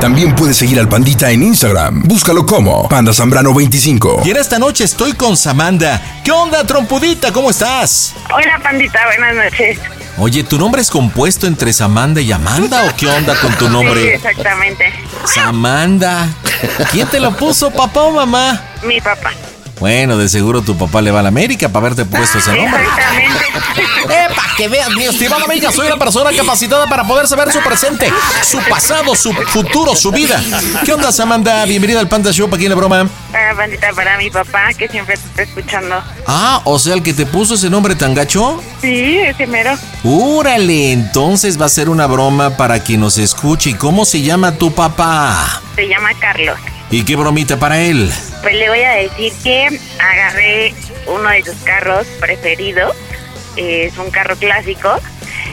También puedes seguir al Pandita en Instagram. Búscalo como Panda Zambrano 25. Y en esta noche estoy con Samanda. ¿Qué onda, trompudita? ¿Cómo estás? Hola, pandita, buenas noches. Oye, ¿tu nombre es compuesto entre Samanda y Amanda o qué onda con tu Sí, nombre? exactamente. Samanda. ¿Quién te lo puso, papá o mamá? Mi papá. Bueno, de seguro tu papá le va a la América para haberte puesto ese nombre. Exactamente. ¡Epa! Que veas, mi estimada amiga, soy una persona capacitada para poder saber su presente, su pasado, su futuro, su vida. ¿Qué onda, Samanda? Bienvenida al Panda Show, aquí en la broma. Ah, pandita, para mi papá, que siempre te está escuchando. Ah, o sea, el que te puso ese nombre tan gacho. Sí, ese mero. Úrale, entonces va a ser una broma para quien nos escuche. ¿Y cómo se llama tu papá? Se llama Carlos. ¿Y qué bromita para él? Pues le voy a decir que agarré uno de sus carros preferidos. Eh, es un carro clásico.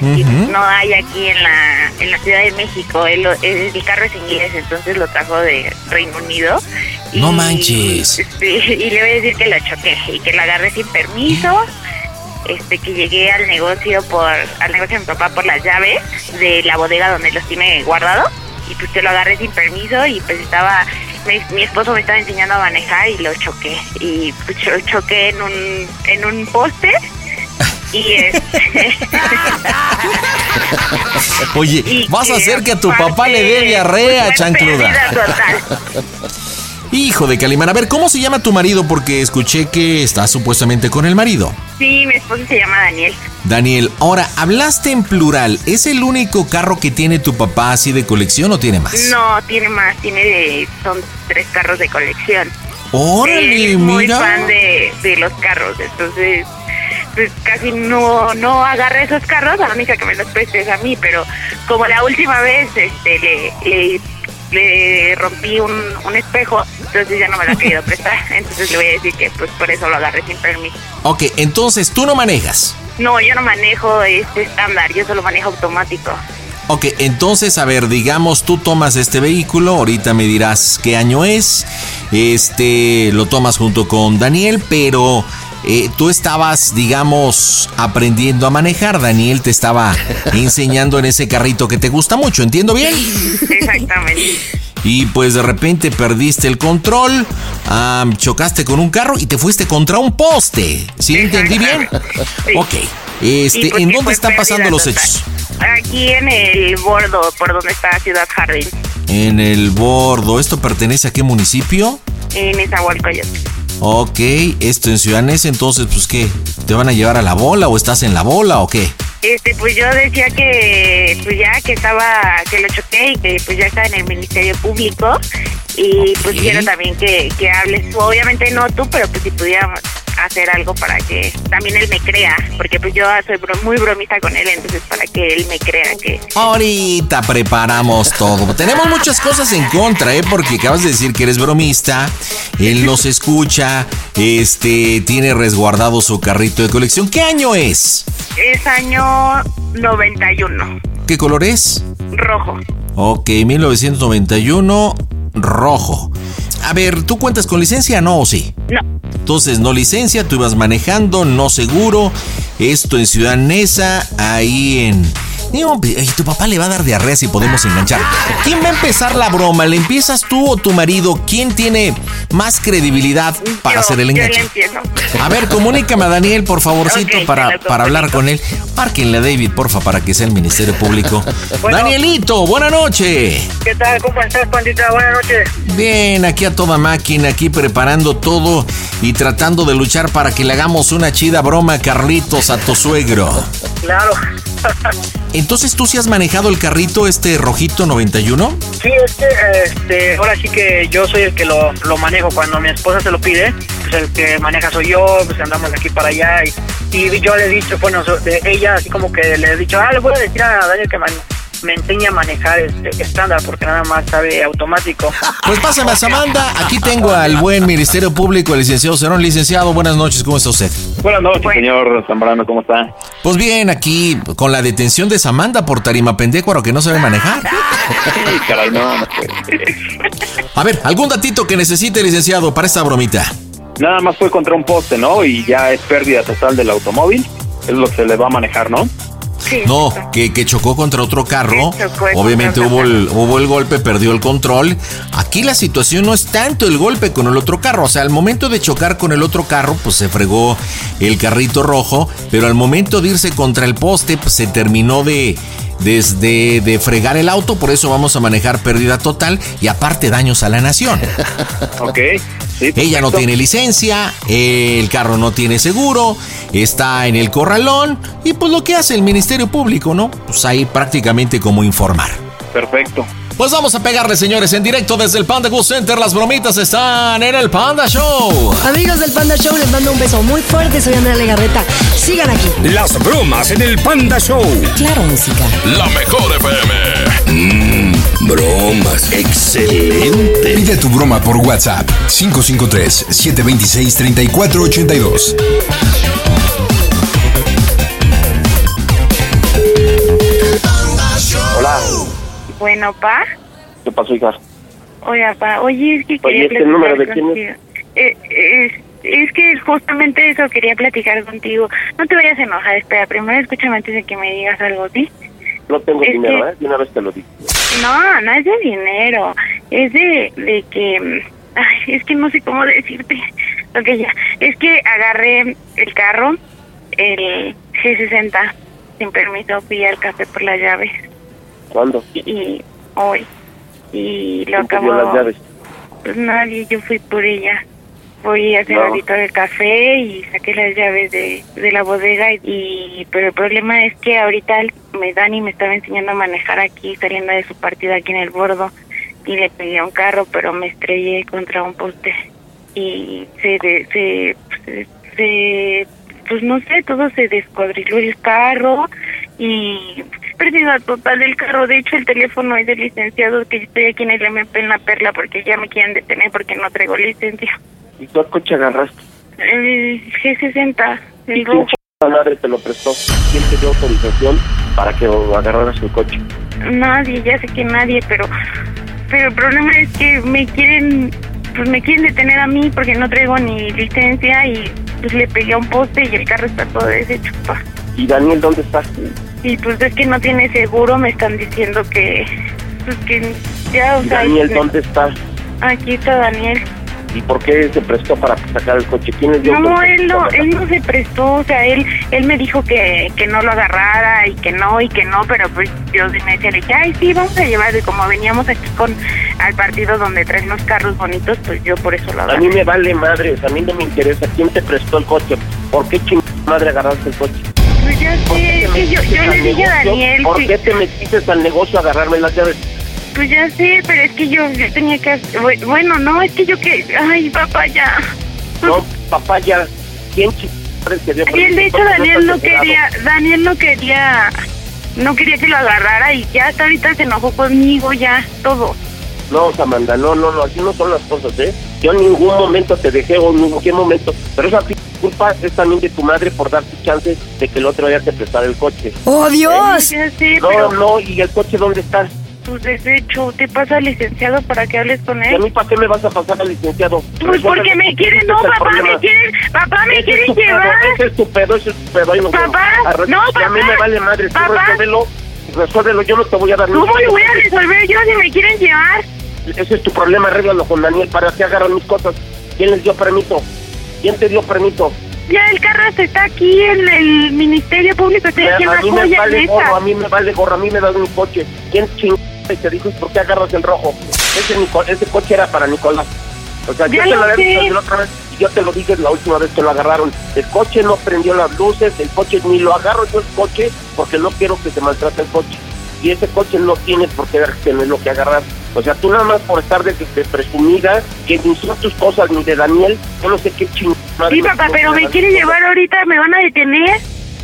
Y Ujú. no hay aquí en la, en la Ciudad de México. El, el carro es inglés, entonces lo trajo de Reino Unido. No manches. Sí, y le voy a decir que lo choqué y que lo agarré sin permiso. Este, que llegué al negocio por al negocio de mi papá por las llaves de la bodega donde los tiene guardado y pues que lo agarré sin permiso y pues estaba mi, mi esposo me estaba enseñando a manejar y lo choqué y pues, cho- choqué en un en un poste y este Oye, y vas a hacer que a tu papá le dé diarrea, pues, chancluda. total. Hijo de Calimán. A ver, ¿cómo se llama tu marido? Porque escuché que estás supuestamente con el marido. Sí, mi esposo se llama Daniel. Daniel, ahora, hablaste en plural. ¿Es el único carro que tiene tu papá así de colección o tiene más? No, tiene más, tiene de, son tres carros de colección. Órale, es muy mira. fan de, de los carros, entonces pues casi no no agarra esos carros, a la única que me los prestes a mí, pero como la última vez este le, le, le rompí un, un espejo, entonces ya no me lo ha querido prestar, entonces le voy a decir que pues por eso lo agarré sin permiso. Ok, entonces tú no manejas. No, yo no manejo este estándar, yo solo manejo automático. Ok, entonces, a ver, digamos, tú tomas este vehículo, ahorita me dirás qué año es, este, lo tomas junto con Daniel, pero eh, tú estabas, digamos, aprendiendo a manejar, Daniel te estaba enseñando en ese carrito que te gusta mucho, ¿entiendo bien? Exactamente. Y pues de repente perdiste el control, chocaste con un carro y te fuiste contra un poste, ¿sí entendí bien? Sí. Ok, este, pues, ¿en dónde están pasando los hechos? Aquí en el bordo, por donde está Ciudad Jardín, En el bordo, ¿esto pertenece a qué municipio? en Nezahualcóyotl. Ok, esto en Ciudad Neza, entonces, pues, ¿qué? ¿Te van a llevar a la bola o estás en la bola o qué? este, pues yo decía que, pues ya que estaba, que lo choqué y que pues ya está en el Ministerio Público y pues quiero también que, que hables obviamente no tú, pero pues si pudiéramos hacer algo para que también él me crea, porque pues yo soy muy bromista con él, entonces para que él me crea que... Ahorita preparamos todo. Tenemos muchas cosas en contra, ¿eh? Porque acabas de decir que eres bromista, él nos escucha, este, tiene resguardado su carrito de colección. ¿Qué año es? Es año 91. ¿Qué color es? Rojo. Ok, 1991, rojo. A ver, ¿tú cuentas con licencia, no o sí? No. Entonces, no licencia, tú ibas manejando, no seguro. Esto en Ciudad Neza, ahí en y tu papá le va a dar diarrea si podemos enganchar. ¿Quién va a empezar la broma? ¿Le empiezas tú o tu marido? ¿Quién tiene más credibilidad para hacer el enganche? A ver, comunícame a Daniel, por favorcito, para, para hablar con él. Márquenle a David, porfa, para que sea el Ministerio Público. Danielito, buena noche. ¿Qué tal? ¿Cómo estás, pandita? Buenas noches. Bien, aquí a toda máquina, aquí preparando todo y tratando de luchar para que le hagamos una chida broma a Carlitos, a tu suegro. Claro. Entonces, ¿tú sí has manejado el carrito este rojito 91? Sí, es que este, ahora sí que yo soy el que lo, lo manejo. Cuando mi esposa se lo pide, pues el que maneja soy yo, pues andamos de aquí para allá. Y, y yo le he dicho, bueno, de ella así como que le he dicho, ah, le voy a decir a Daniel que man me enseña a manejar este estándar porque nada más sabe automático. Pues pásame a Samanda, aquí tengo al buen Ministerio Público, el licenciado Cerón. Licenciado, buenas noches, ¿cómo está usted? Buenas noches, señor Zambrano, ¿cómo está? Pues bien, aquí con la detención de Samanda por tarima pendecuaro que no sabe manejar. Caray, no, no A ver, ¿algún datito que necesite, licenciado, para esta bromita? Nada más fue contra un poste, ¿no? Y ya es pérdida total del automóvil. Es lo que se le va a manejar, ¿no? No, que, que, chocó contra otro carro. Obviamente hubo el, hubo el golpe, perdió el control. Aquí la situación no es tanto el golpe con el otro carro. O sea, al momento de chocar con el otro carro, pues se fregó el carrito rojo. Pero al momento de irse contra el poste, pues se terminó de, desde de fregar el auto, por eso vamos a manejar pérdida total y aparte daños a la nación. ok. Ella no tiene licencia, el carro no tiene seguro, está en el corralón y pues lo que hace el Ministerio Público, ¿no? Pues ahí prácticamente como informar. Perfecto. Pues vamos a pegarle, señores, en directo desde el Panda Go Center. Las bromitas están en el Panda Show. Amigos del Panda Show, les mando un beso muy fuerte. Soy Andrea Legarreta. Sigan aquí. Las bromas en el Panda Show. Claro, música. La mejor FM. Mmm, bromas. Excelente. Pide tu broma por WhatsApp. 553-726-3482. Bueno, pa. ¿Qué pasó, hija? Oye, pa, oye, es que quería ¿este número de quién es? Eh, es, es que justamente eso quería platicar contigo. No te vayas a enojar, espera, primero escúchame antes de que me digas algo, ¿sí? No tengo dinero, ¿eh? De una vez te lo digo. No, no es de dinero, es de, de que... Ay, es que no sé cómo decirte. Ok, ya. Es que agarré el carro, el G60, sin permiso, fui al café por las llaves. ¿Cuándo? Y hoy. Y lo ¿Quién te acabo... dio las llaves? Pues nadie, yo fui por ella. Fui a hacer No. ahorita el café y saqué las llaves de, de la bodega y pero el problema es que ahorita me dan y me estaba enseñando a manejar aquí saliendo de su partida aquí en el bordo y le pedí a un carro pero me estrellé contra un poste y se de- se, se, se- pues no sé todo se descuadriló el carro y pérdida total del carro de hecho el teléfono es del licenciado que yo estoy aquí en el MP en la perla porque ya me quieren detener porque no traigo licencia ¿Y cuál coche agarraste? el G60 ¿Y el quién rojo ch- madre te lo prestó? ¿Quién te dio autorización para que agarraras el coche? Nadie, ya sé que nadie, pero pero el problema es que me quieren pues me quieren detener a mí porque no traigo ni licencia y pues le pegué a un poste y el carro está todo deshecho. pa. ¿Y Daniel dónde está? Y pues es que no tiene seguro, me están diciendo que pues que ya, o ¿Y sea, Daniel me- dónde está? aquí está Daniel. ¿Y por qué se prestó para sacar el coche? ¿Quién es dio No, él no, él no se prestó, o sea, él él me dijo que, que no lo agarrara y que no y que no, pero pues yo me decía, ay, sí, vamos a llevar, y como veníamos aquí con al partido donde traen los carros bonitos, pues yo por eso lo A agarré. mí me vale madres, a mí no me interesa quién te prestó el coche. ¿Por qué chingada madre agarraste el coche? Pues ya ¿Por qué te es que yo, yo al le dije a? Daniel ¿Por que- qué te metiste al negocio a agarrarme las llaves? Pues ya sé, pero es que yo, yo tenía que... hacer- bu- Bueno, no, es que yo que... Ay, papá, ya. No, papá, ya. ¿Quién te dio Daniel, de hecho? Daniel no quería... Daniel no quería... No quería que lo agarrara y ya hasta ahorita se enojó conmigo, ya, todo. No, Samantha, no, no, no, así no son las cosas, ¿eh? Yo en ningún momento te dejé o en ningún momento. Pero esa culpa es también de tu madre por darte chance de que el otro día te prestara el coche. ¡Oh, Dios! Ya sé, No, pero no, ¿y el coche dónde está? pues desecho, te pasa al licenciado para que hables con ¿Y a él. mí para qué me vas a pasar al licenciado? Pues porque me quieren, no, papá, problema. me quieren, papá, me Ese es quieren llevar. Ese es tu pedo, ese es tu pedo. vemos. Papá, no, y A mí papá. me vale madre, tú Papá. resuélvelo, resuélvelo, yo no te voy a dar ¿Cómo lo voy a resolver yo si me quieren llevar? Ese es tu problema, arréglalo con Daniel, ¿para qué agarran mis cosas? ¿Quién les dio permiso? ¿Quién te dio permiso? Ya el carro está aquí en el Ministerio Público, a mí me vale gorro, a mí me vale gorro, a mí me das mi coche. ¿Quién ching te dijo por qué agarras el rojo? Ese, ese coche era para Nicolás. O sea, yo te lo lo había dicho la otra vez y yo te lo dije la última vez que lo agarraron. El coche no prendió las luces, el coche ni lo agarro yo el coche porque no quiero que se maltrate el coche. Y ese coche no tienes por qué tener lo que agarrar. O sea, tú nada más por estar de, de presumida, que ni son tus cosas ni de Daniel, yo no sé qué chingada. Sí, papá, pero me quieren llevar ahorita, ¿me van a detener?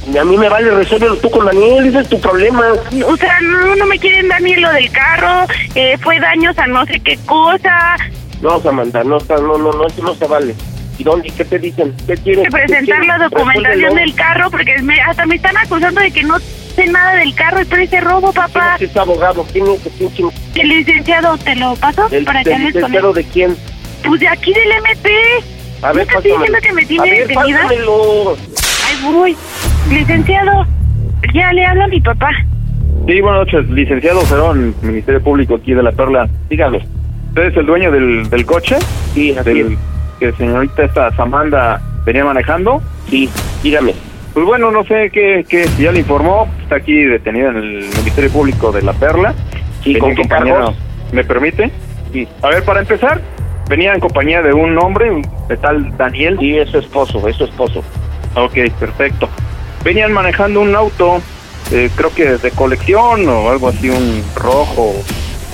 Y a mí me vale resuélvelo tú con Daniel, ese es tu problema. O sea, no, no me quieren dar ni lo del carro, eh, fue daños a no sé qué cosa. No, Samantha, no, no, no, no, eso no se vale. ¿Y dónde? ¿Qué te dicen? ¿Qué quieren? que presentar la documentación del carro porque me- hasta me están acusando de que no sé nada del carro y ese robo, papá. ¿Quién es abogado? ¿Quién es quién El licenciado, ¿te lo paso ¿El, para que él? licenciado de quién? Pues de aquí del MP. A ¿No ver, pásamelo. diciendo que me tiene ver, detenida? pásamelo. Ay, voy. Licenciado, ya le habla a mi papá. Sí, buenas noches, licenciado Cerón, Ministerio Público aquí de La Perla. Dígame. ¿Usted es el dueño del, del coche? Sí, así Del es. que señorita esta Samanda venía manejando. Sí, dígame. Pues bueno, no sé qué, qué si ya le informó, está aquí detenida en el Ministerio Público de La Perla. Sí, Venía ¿con qué cargos? ¿Me permite? Sí. A ver, para empezar, venía en compañía de un hombre, de tal Daniel. Sí, es su esposo, es su esposo. Ok, perfecto. Venían manejando un auto, eh, creo que de colección o algo así, un rojo,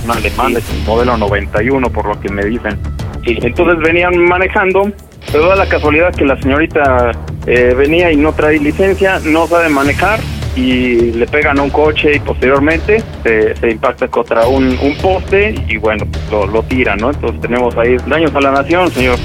un alemán de modelo 91, por lo que me dicen. Sí. Entonces venían manejando, pero da la casualidad que la señorita eh, venía y no trae licencia, no sabe manejar y le pegan a un coche y posteriormente se, se impacta contra un, un poste y bueno, lo, lo tira, ¿no? Entonces tenemos ahí daños a la nación, señor.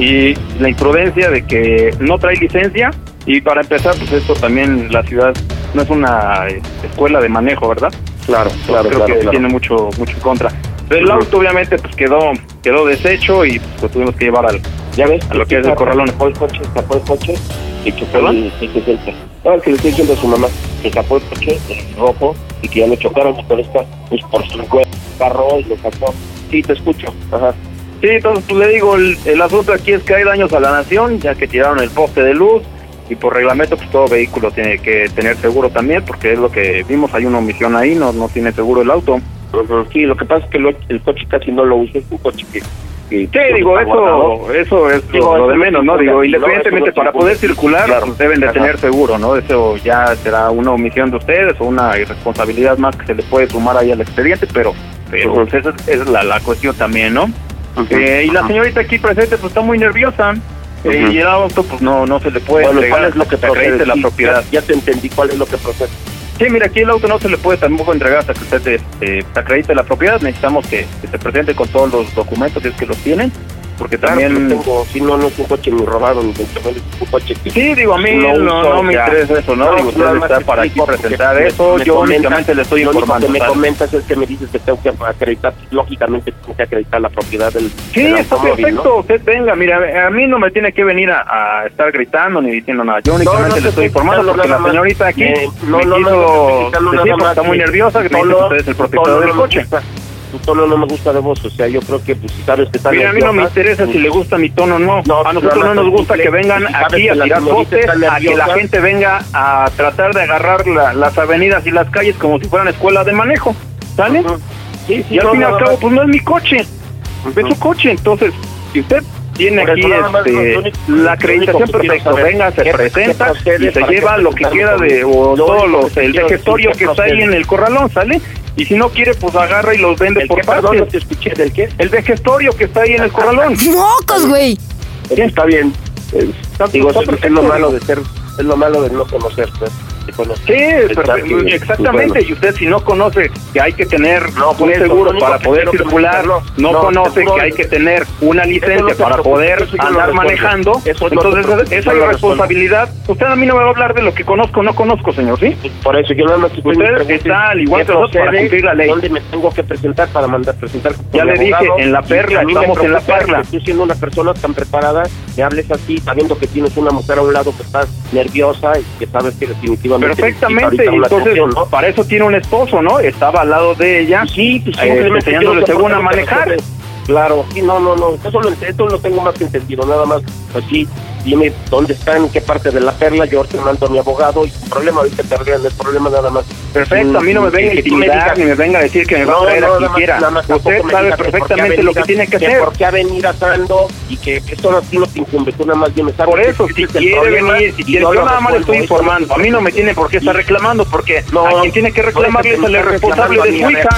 Y la imprudencia de que no trae licencia y para empezar, pues esto también la ciudad no es una eh, escuela de manejo, ¿verdad? Claro, claro, creo claro, que claro. tiene mucho mucho en contra. Pero el auto obviamente pues quedó quedó deshecho y pues, lo tuvimos que llevar al ¿Ya ves? a lo que es el corralón. Sacó el coche, sacó el coche y chocó ¿Perdón? el el 60. No, el que le estoy diciendo a su mamá, que sacó el coche, el rojo, y que ya lo chocaron y por esta, pues por su carro y lo sacó. Sí, te escucho. Ajá. Sí, entonces pues le digo, el, el asunto aquí es que hay daños a la nación, ya que tiraron el poste de luz y por reglamento pues todo vehículo tiene que tener seguro también, porque es lo que vimos, hay una omisión ahí, no no tiene seguro el auto. Sí, lo que pasa es que lo- el coche casi no lo usa, es un coche que... que Sí, digo, eso eso es Digo, lo, de no menos, ¿no? Digo, independientemente para poder circula. circular, Claro. pues deben de Ajá. tener seguro, ¿no? Eso ya será una omisión de ustedes o una irresponsabilidad más que se le puede sumar ahí al expediente, pero pero pues esa es, esa es la, la cuestión también, ¿no? Eh, y la señorita aquí presente pues está muy nerviosa eh, y el auto pues no no se le puede Bueno, ¿cuál es lo que procede? la propiedad. Ya, ya te entendí cuál es lo que procede. Sí, mira, aquí el auto no se le puede tampoco entregar hasta que usted este, acredite la propiedad. Necesitamos que, que se presente con todos los documentos, si es que los tienen, porque Claro, también... lo tengo, si no, no es un coche ni robado, ni es un coche que... Sí, digo, a mí No no, uso no me interesa eso, ¿no? Digo, usted está para aquí presentar eso, me yo únicamente le estoy lo informando. que me comentas es que me dices que tengo que acreditar, lógicamente tengo que acreditar la propiedad del, Sí, del está perfecto, usted venga, mira, a mí no me tiene que venir a, a estar gritando ni diciendo nada, yo únicamente le estoy informando porque la señorita aquí me quiso decir está muy nerviosa que me dice que usted es el tono del coche tu tono no me gusta de voz, o sea, yo creo que pues si sabes que está Mira, a mí no me interesa si le gusta mi tono o no. no. A nosotros no nos gusta que vengan aquí a tirar botes, a que la gente venga a tratar de agarrar la, las avenidas y las calles como si fueran escuela de manejo, ¿sale? Y al fin y al cabo, pues no es mi coche, es su coche, entonces, si usted tiene aquí este, único, la acreditación perfecta. Venga, se presenta y se lleva lo que queda de o todo los, el vejestorio que está ahí en el corralón, ¿sale? Y si no quiere, pues agarra y los vende ¿El por qué, partes. No te escuché, ¿del qué? El vejestorio que está ahí en el corralón. ¡Mocos, güey! Está bien. Digo, es, lo malo de ser, es lo malo de no conocer, pues conoce. Sí, exactamente. Y usted si no conoce que hay que tener un seguro para poder circular, no, conoce que hay que tener una licencia para poder andar manejando, eso entonces esa es la responsabilidad. usted a mí no me va a hablar de lo que conozco o no conozco, señor, ¿sí? Pues, por eso yo no Usted está al igual que nosotros para cumplir la ley. ¿Dónde me tengo que presentar para mandar presentar? Ya le dije, en la perla, estamos en la perla. Tú siendo una persona tan preparada, me hables así, sabiendo que tienes una mujer a un lado que estás nerviosa y que sabes que definitivamente Perfectamente, entonces ¿no? para eso tiene un esposo, ¿no? Estaba al lado de ella, sí, pues, eh, enseñándole según a manejar. Claro, sí, no, no, no, eso lo, eso lo tengo más que entendido, nada más así. Pues, dime dónde están, qué parte de la perla, yo te mando a mi abogado y el problema ahorita te arreglan el problema nada más. Perfecto, a mí no me venga a intimidar ni me venga a decir que me va no, a traer no, a quien quiera. Más, Usted sabe perfectamente lo que tiene que, que hacer. Por qué ha venido atando y que eso no tiene que incumbe, tú nada más bien me sabes. Por eso, si quiere venir, si quiere, yo, nada más le estoy informando. A mí no me tiene por qué estar reclamando porque no, a quien tiene que reclamarle es el responsable de su hija.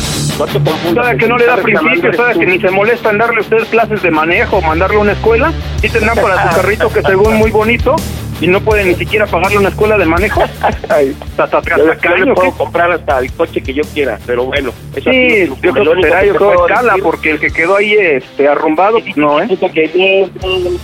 Cada que no le da principio, cada que ni se molesta en darle a usted clases de manejo mandarle a una escuela, y tendrán para su carrito que se muy bonito y no puede ni siquiera pagarle una escuela de manejo. hasta yo puedo comprar hasta el coche que yo quiera, pero bueno. Eso sí, yo creo que será yo creo escala, porque el que quedó ahí este, arrumbado, pues, no, ¿eh? Que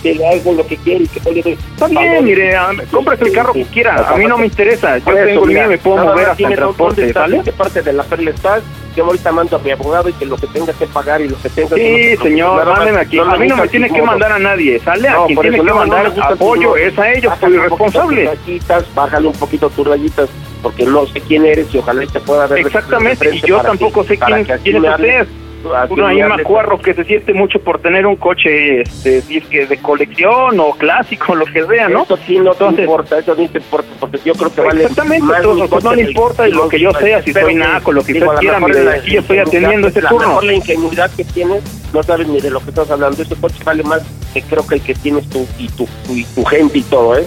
que hago lo que quiere, que También, mire, ah, compras el carro que quiera, a mí no me interesa, yo tengo el mío me puedo mover hasta el transporte, ¿sale? ¿Qué parte de la perla estás? Yo ahorita mando a mi abogado y que lo que tenga que pagar y lo que tenga Sí, señor, mándenme aquí. A mí no me tiene que mandar a nadie, ¿sale? A quien tiene que mandar apoyo es a ellos, bájale irresponsable. Rayitas, bájale un poquito tus rayitas, porque no sé quién eres y ojalá te pueda ver. Exactamente, y yo tampoco ti, sé quién, quién es usted. Uno ahí macuarro que se siente mucho por tener un coche este, disque de colección o clásico, lo que sea, ¿no? Eso sí no importa, eso no te importa, porque yo creo que vale Exactamente, más pues, todo, pues no le importa lo que yo sea, si soy naco, lo que digo, usted quiera, mire, yo estoy atendiendo este la turno. La ingenuidad que tienes, no sabes ni de lo que estás hablando, este coche vale más que creo que el que tienes tú y tu, y tu gente y todo, ¿eh?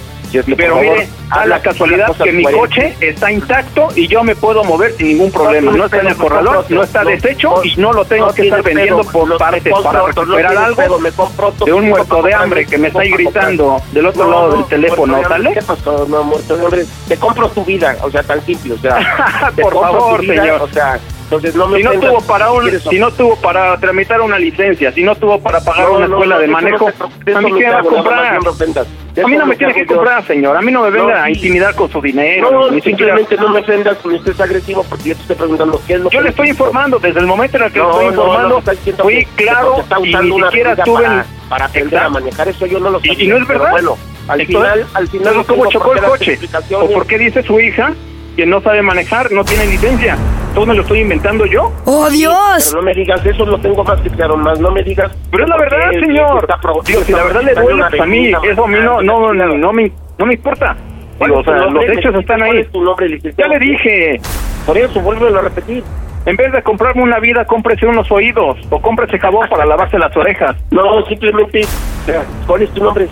Pero mire, a la casualidad que mi coche está intacto y yo me puedo mover sin ningún problema. No, está en el corredor, no está los, deshecho y no lo tengo que estar vendiendo por partes para recuperar algo me pronto, de un muerto de hambre que me está ahí gritando del otro lado del teléfono, ¿sale? ¿Qué pasó, no, muerto? Te compro tu vida, o sea, tan simple, o sea. por favor, señor. O sea, entonces, no me si no tuvo para un, si, no tuvo para tramitar una licencia, si no tuvo para pagar no, una escuela no, de manejo, a mí qué va a comprar. A mí no me tiene que comprar, señor. A mí no me venga a intimidar con su dinero. No, ni simplemente no me ofendas con usted es agresivo porque yo te estoy preguntando qué es lo Yo que le estoy informando, desde el momento en el que le estoy informando, fui claro y ni siquiera tuve... Para aprender a manejar eso yo no lo sé. Y no es verdad. Bueno, al final... Al final ¿Cómo chocó el coche? ¿O por qué dice su hija que no sabe manejar, no tiene licencia? todo me lo estoy inventando yo. ¡Oh, Dios! Pero no me digas, eso lo tengo más que claro, más no me digas. Pero es la verdad, señor. Está Digo, si la verdad le duele a mí, eso a mí no, no, no, no, me, no me importa. Digo, o sea, los hechos están ahí. Es tu nombre. Ya le dije. Por eso, vuélvelo a repetir. En vez de comprarme una vida, cómprese unos oídos o cómprese jabón para lavarse las orejas. No, simplemente, ¿cuál es tu nombre?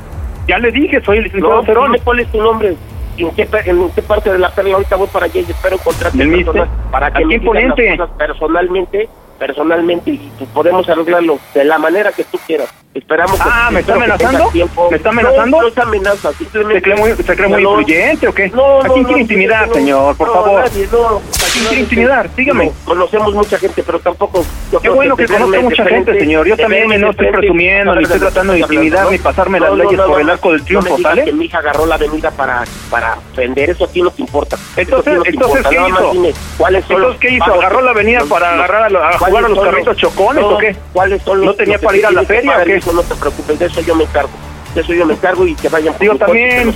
Ya le dije, soy el licenciado no, Cerón. ¿Cuál es tu nombre? en qué, en qué parte de la perla ahorita voy para allá y espero encontrarte personas para que ¿Aquí las cosas personalmente personalmente y pues, podemos arreglarlo de la manera que tú quieras. Esperamos ah, que, ¿me está amenazando? ¿Me está amenazando? No, no es amenaza, simplemente... ¿Se cree muy, se cree muy no, influyente o qué? No, no, ¿A quién quiere intimidar, señor? Por favor. Nadie, no, ¿A quién quiere intimidar? Dígame. conocemos mucha gente, pero tampoco... Qué bueno que conozca mucha gente, señor. Yo también no estoy presumiendo, ni estoy tratando de intimidar, ni pasarme las leyes por el arco del triunfo, ¿sale? que mi hija agarró la avenida para, para vender, eso aquí no te importa. Entonces, entonces ¿qué hizo? ¿Cuáles son ¿qué hizo? ¿Agarró la avenida para agarrar a jugaron los carritos chocones no, o qué? ¿Cuáles son los, ¿No tenía los para ir a la feria o qué? Eso no te preocupes, de eso yo me encargo. De eso yo me encargo y que vayan Digo, también,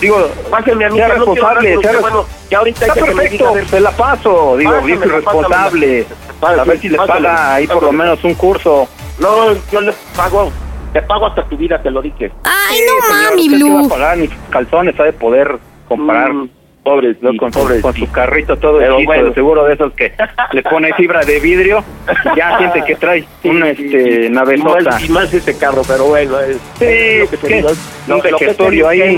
digo, pásenme a mí. Sea responsable, sea bueno, ya ahorita está perfecto, se la paso, digo, bien responsable. a ver si les paga ahí por lo menos un curso. No, yo les pago te pago hasta tu vida, te lo dije. Ay, no señor, mami, Blue. No a pagar mis calzones, ha de poder comprar. Mm. Pobre, ¿no? con, su, pobre, con sí. su carrito todo Pero hechizo, bueno. seguro de esos que le pone fibra de vidrio, ya siente que trae una este, navezota. más, y más ese carro, pero bueno, es, Sí, lo que Un lo, que ahí.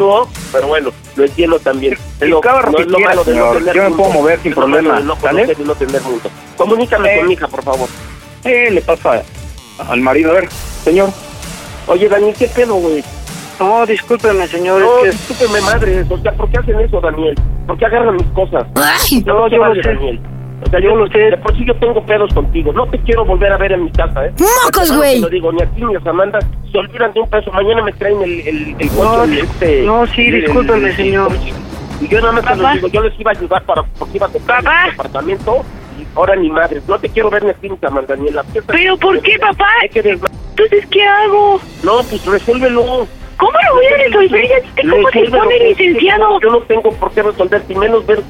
pero bueno, lo entiendo también. Y lo, carro no que lo de no tener Yo me puedo mover sin problema, no no tener mundo. Comunícame Eh. con mi hija, por favor. Eh, le pasa al marido, a ver, señor. Oye, Daniel, ¿qué pedo, güey? No, discúlpeme, señor. No, es que... discúlpeme, madre. O sea, ¿por qué hacen eso, Daniel? ¿Por qué agarran mis cosas? No, yo lo sé. Daniel. O sea, yo lo sé. De por sí yo tengo pedos contigo. No te quiero volver a ver en mi casa, ¿eh? ¡Mocos, No güey! Te lo digo, ni a ti ni a Samantha se olvidan de un peso. Mañana me traen el, el, el No, coche, el, este... no, sí, discúlpeme, el- señor. Y yo nada más te lo digo, yo les iba a ayudar para, porque iba a comprar Papá. el departamento y ahora ni madre. No te quiero ver ni a ti ni a Samantha, ni en la fiesta. ¿Pero por qué, papá? Entonces, ¿qué hago? No, pues resuélvelo. ¿Cómo lo voy a resolver? Cómo se pone, que- licenciado. Yo no tengo por qué resolver, y menos ver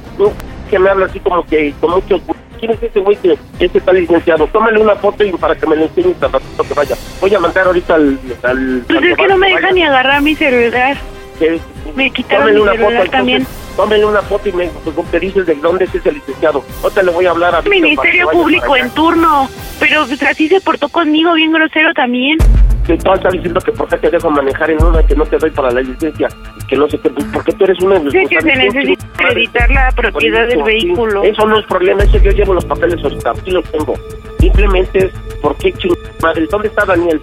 que me habla así como que con mucho... ¿Quién es ese güey que ese está licenciado? Tómale una foto y para que me lo enseñes al ratito que vaya. Voy a mandar ahorita al... al Pues al es que no me deja ni agarrar mi celular. Que- Me quitaron tómale mi una celular foto, también. entonces, una foto y me, pues, te dices de dónde es ese licenciado. Ahorita le voy a hablar a... Ministerio Público en turno. Pero pues, así se portó conmigo, bien grosero también. que tú estás diciendo que por qué te dejo manejar en una que no te doy para la licencia que no sé qué, pues, ¿por qué tú eres una Sé que se necesita acreditar la propiedad del vehículo. Eso no es problema, eso yo llevo los papeles ahorita, aquí los tengo. Simplemente es, ¿por qué ching... madre? ¿Dónde está Daniel?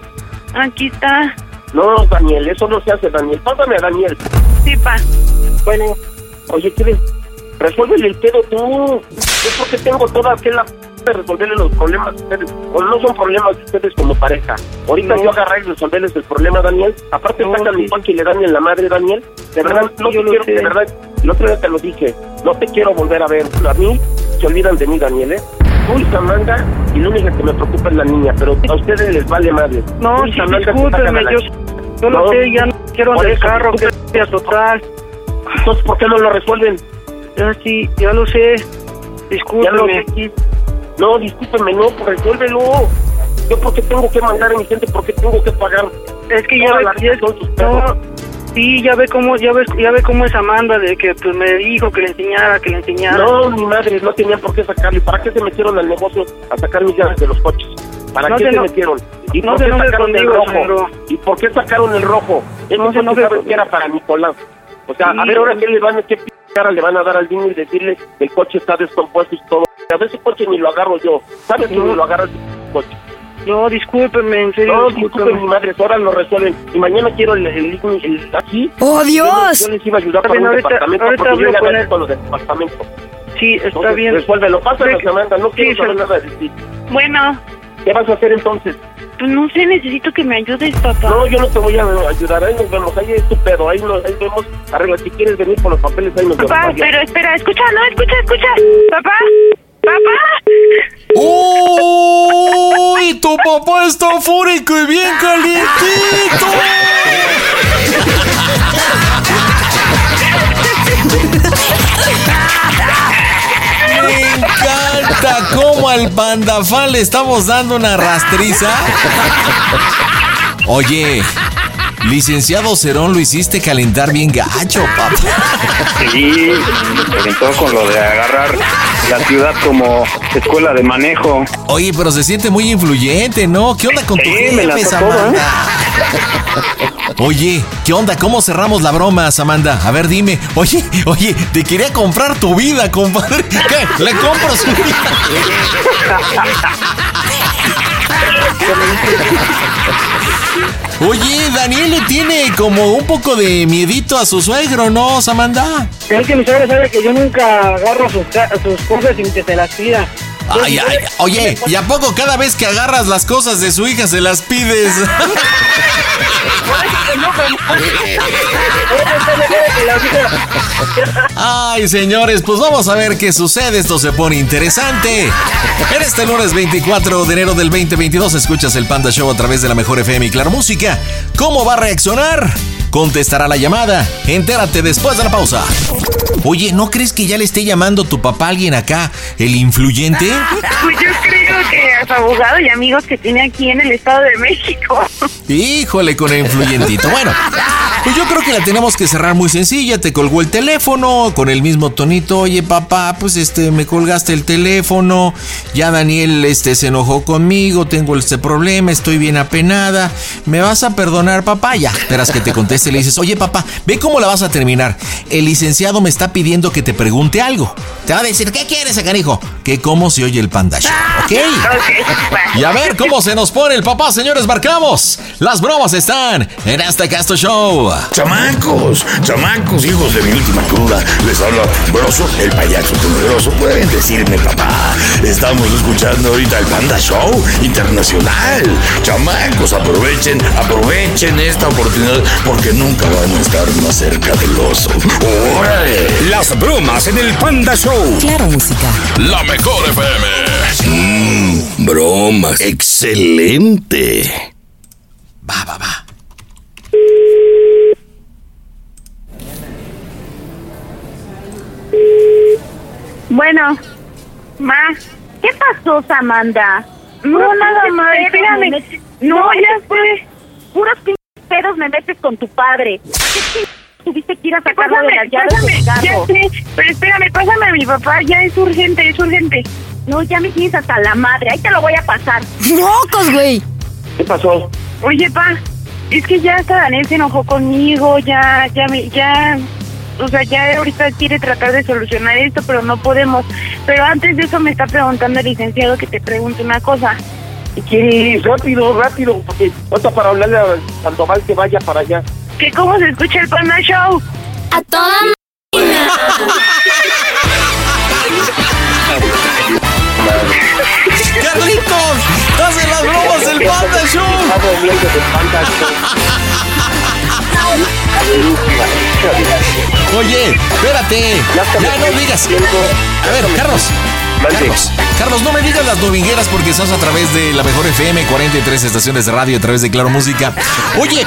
Aquí está. No, Daniel, eso no se hace, Daniel. Pásame a Daniel. Sí, pa. Bueno, oye, ¿quieres? Resuélvele el pedo tú. Es porque tengo toda aquella de resolverle los problemas de ustedes. O no son problemas de ustedes como pareja. Ahorita No. yo agarré y resolverles el problema, Daniel. Aparte No, sacan mi coche y le dan en la madre, Daniel. De No, verdad, no yo te quiero, de verdad. El otro día te lo dije. No te quiero volver a ver. A mí se olvidan de mí, Daniel, ¿eh? Tú y Samantha, y la única que me preocupa es la niña, pero a ustedes les vale madre. No, Tú y sí, Samantha la yo, yo lo No, sé, ya no quiero del eso, carro, que sea total. Entonces, ¿por qué no lo resuelven? Ya sí, ya lo sé. Ya lo sé. No, discúlpeme, no, pues resuélvelo. Yo porque tengo que mandar a mi gente, porque tengo que pagar. Es que ya la ya no, sí, ya ve cómo, ya ve, ya ve cómo es Amanda de que pues me dijo que le enseñara, que le enseñara. No, mi madre, no tenían por qué sacarle. ¿Para qué se metieron al negocio a sacar mis llaves de los coches? ¿Para No qué se no- metieron? ¿Y no por qué sacaron el rojo? Sandro. ¿Y por qué sacaron el rojo? No saben con- que era para Nicolás. O sea, a Sí. ver ahora qué le van a qué p- cara le van a dar al niño y decirle que el coche está descompuesto y todo. A ver ese coche ni lo agarro yo. ¿Sabes que No. ni lo agarra el coche? No, discúlpeme, en serio, No, discúlpeme. mi madre, ahora lo resuelven. Y mañana quiero el, el, el- el- aquí. ¡Oh, Yo Dios! les, yo les iba a ayudar para bien, un ahorita- departamento ahorita porque yo ya con los departamentos. Sí, está Entonces, bien. Resuélvelo, pásalo, Sí. Samantha, no quiero Sí, saber nada de ti. Bueno, ¿Qué vas a hacer entonces? pues no sé, necesito que me ayudes, papá. No, yo no te voy a ayudar, ahí nos vemos, ahí es tu pedo, ahí, nos, ahí vemos, arregla, si quieres venir por los papeles, ahí nos vemos. Papá, pero espera, escucha, no, escucha, escucha. Papá, papá. ¡Uy! Tu papá está fúrico y bien calientito. Me encanta cómo al pandafal le estamos dando una rastriza. Oye, licenciado Cerón, lo hiciste calentar bien gacho, papá. Sí, me calentó con lo de agarrar la ciudad como escuela de manejo. Oye, pero se siente muy influyente, ¿no? ¿Qué onda con tu Sí, jefe, me todo, Samantha? Oye, ¿qué onda? ¿Cómo cerramos la broma, Samantha? A ver, dime. Oye, oye, te quería comprar tu vida, compadre. ¿Qué? ¿Le compro su vida? Oye, Daniel le tiene como un poco de miedito a su suegro, ¿no, Samantha? Es que mi suegra sabe que yo nunca agarro sus, sus cosas sin que se las pida. Ay, ay, oye, ¿y a poco cada vez que agarras las cosas de su hija se las pides? Ay, señores, pues vamos a ver qué sucede. Esto se pone interesante. En este lunes 24 de enero del 2022 escuchas el Panda Show a través de la Mejor FM y Claro Música. ¿Cómo va a reaccionar? Contestará la llamada. Entérate después de la pausa. Oye, ¿no crees que ya le esté llamando tu papá a alguien acá, el influyente? Pues yo creo que a su abogado y amigos que tiene aquí en el Estado de México. Híjole con el influyentito. Bueno, pues yo creo que la tenemos que cerrar muy sencilla. Te colgó el teléfono con el mismo tonito. Oye, papá, pues este, me colgaste el teléfono. Ya Daniel este, se enojó conmigo. Tengo este problema. Estoy bien apenada. ¿Me vas a perdonar, papá? Ya, esperas que te conteste. Le dices, oye, papá, ve cómo la vas a terminar. El licenciado me está pidiendo que te pregunte algo. Te va a decir, ¿qué quieres, canijo? Que cómo se oye el panda show, ¿ok? Y a ver cómo se nos pone el papá, señores, marcamos. Las bromas están en este Casto Show. Chamacos, chamacos, hijos de mi última cruda. Les habla Broso, el payaso tenebroso. Pueden decirme, papá. Estamos escuchando ahorita el Panda Show Internacional. Chamacos, aprovechen, aprovechen esta oportunidad porque nunca van a estar más cerca del oso. ¡Órale! Las bromas en el Panda Show. Claro, música. La mejor FM. Mmm, bromas. Excelente. Va, va, va. Bueno, ma, ¿qué pasó, Samantha? No, nada más, espérame. No, ya fue. Pinches pedos me metes con tu padre. ¿Qué tuviste que ir a sacarlo de las llaves del carro? Ya sé, pero espérame, pásame a mi papá, ya es urgente, es urgente. No, ya me tienes hasta la madre, ahí te lo voy a pasar. ¡Mocos, güey! ¿Qué pasó? Oye, pa, es que ya hasta Daniel se enojó conmigo, ya, ya, me, ya, o sea, ya ahorita quiere tratar de solucionar esto, pero no podemos. Pero antes de eso me está preguntando el licenciado que te pregunte una cosa. Sí, rápido, rápido, porque falta para hablarle a Sandoval que vaya para allá. ¿Que cómo se escucha el Panda Show? A toda ¡Carlitos! ¡Hacen las bromas del Panda Show! Oye, espérate. Ya no digas. A ver, Carlos. Carlos, Carlos, no me digas las domingueras porque estás a través de la mejor FM, 43 estaciones de radio, a través de Claro Música. Oye,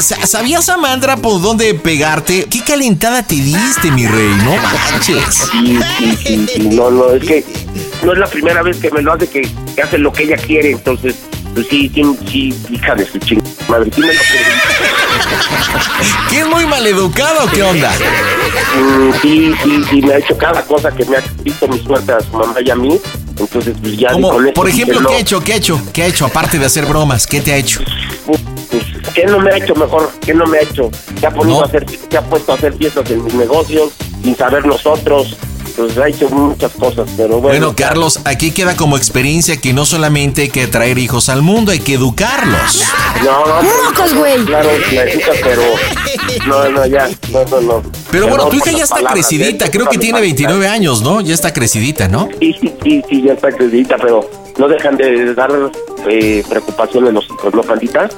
sa- ¿sabías, Amandra, por dónde pegarte? ¿Qué calentada te diste, mi rey? No manches. Sí, sí, sí, sí, no, no, es que no es la primera vez que me lo hace que, que hace lo que ella quiere, entonces, pues sí, sí, sí, hija de su chingada madre, sí me lo ¿Qué es muy maleducado? ¿Qué onda? Mm, sí, sí, sí, me ha hecho cada cosa que me ha visto mi suerte a su mamá y a mí, entonces pues ya Como, por ejemplo, ¿qué ha hecho? ¿Qué ha hecho? ¿Qué ha hecho? Aparte de hacer bromas, ¿qué te ha hecho? pues, ¿qué no me ha hecho mejor? ¿Qué no me ha hecho? Se ha, ponido No. a hacer, ha puesto a hacer fiestas en mis negocios sin saber nosotros, pues ha hecho muchas cosas, pero bueno. Bueno, Carlos, aquí queda como experiencia que no solamente hay que traer hijos al mundo, hay que educarlos. No, no, ¡Mocos, güey! Claro, la educas, pero no, no, ya, no, no, no. Pero bueno, tu hija ya está palabras, crecidita, ¿eh? creo que tiene 29 años, ¿no? Ya está crecidita, ¿no? Sí, sí, sí, sí, ya está crecidita, pero no dejan de dar eh, preocupación en los hijos, ¿no, pandita?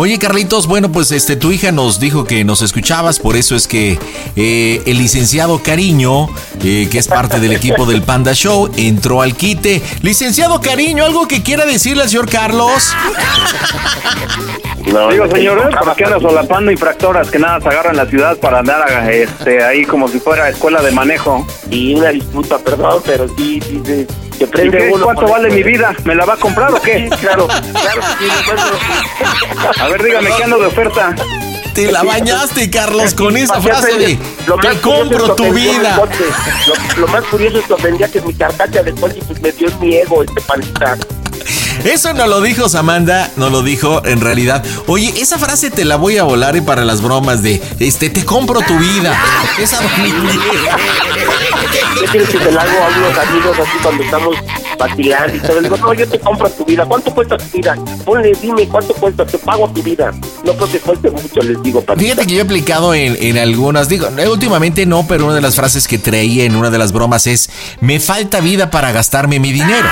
Oye, Carlitos, bueno, pues este, tu hija nos dijo que nos escuchabas, por eso es que eh, el licenciado Cariño, eh, que es parte del equipo del Panda Show, entró al quite. Licenciado Cariño, ¿algo que quiera decirle al señor Carlos? No, Digo, no, señor, no, ¿eh? ¿para qué anda solapando infractoras que nada se agarran la ciudad para andar este, ahí como si fuera escuela de manejo? Y una disputa, perdón, pero sí, sí, sí. ¿Y qué? uno ¿Cuánto vale mi vida? ¿Me la va a comprar o qué? Claro, claro, sí. A ver, dígame, ¿qué ando de oferta? Te la bañaste, Carlos, con esa frase de lo más te curioso compro tu vida. Lo, lo más curioso es que ofendía que mi carcacha de coche pues me dio en mi ego este pandita. Eso no lo dijo Samantha, no lo dijo en realidad. Oye, esa frase te la voy a volar y para las bromas de este te compro tu vida. Esa ¿Qué quieres que te la hago a unos amigos así cuando estamos vacilando y todo? Le digo, no, yo te compro tu vida. ¿Cuánto cuesta tu vida? Ponle, dime, ¿cuánto cuesta? Te pago tu vida. No creo que cueste mucho, les digo, pandita. Fíjate que yo he aplicado en, en algunas, digo, eh, últimamente no, pero una de las frases que traía en una de las bromas es, me falta vida para gastarme mi dinero.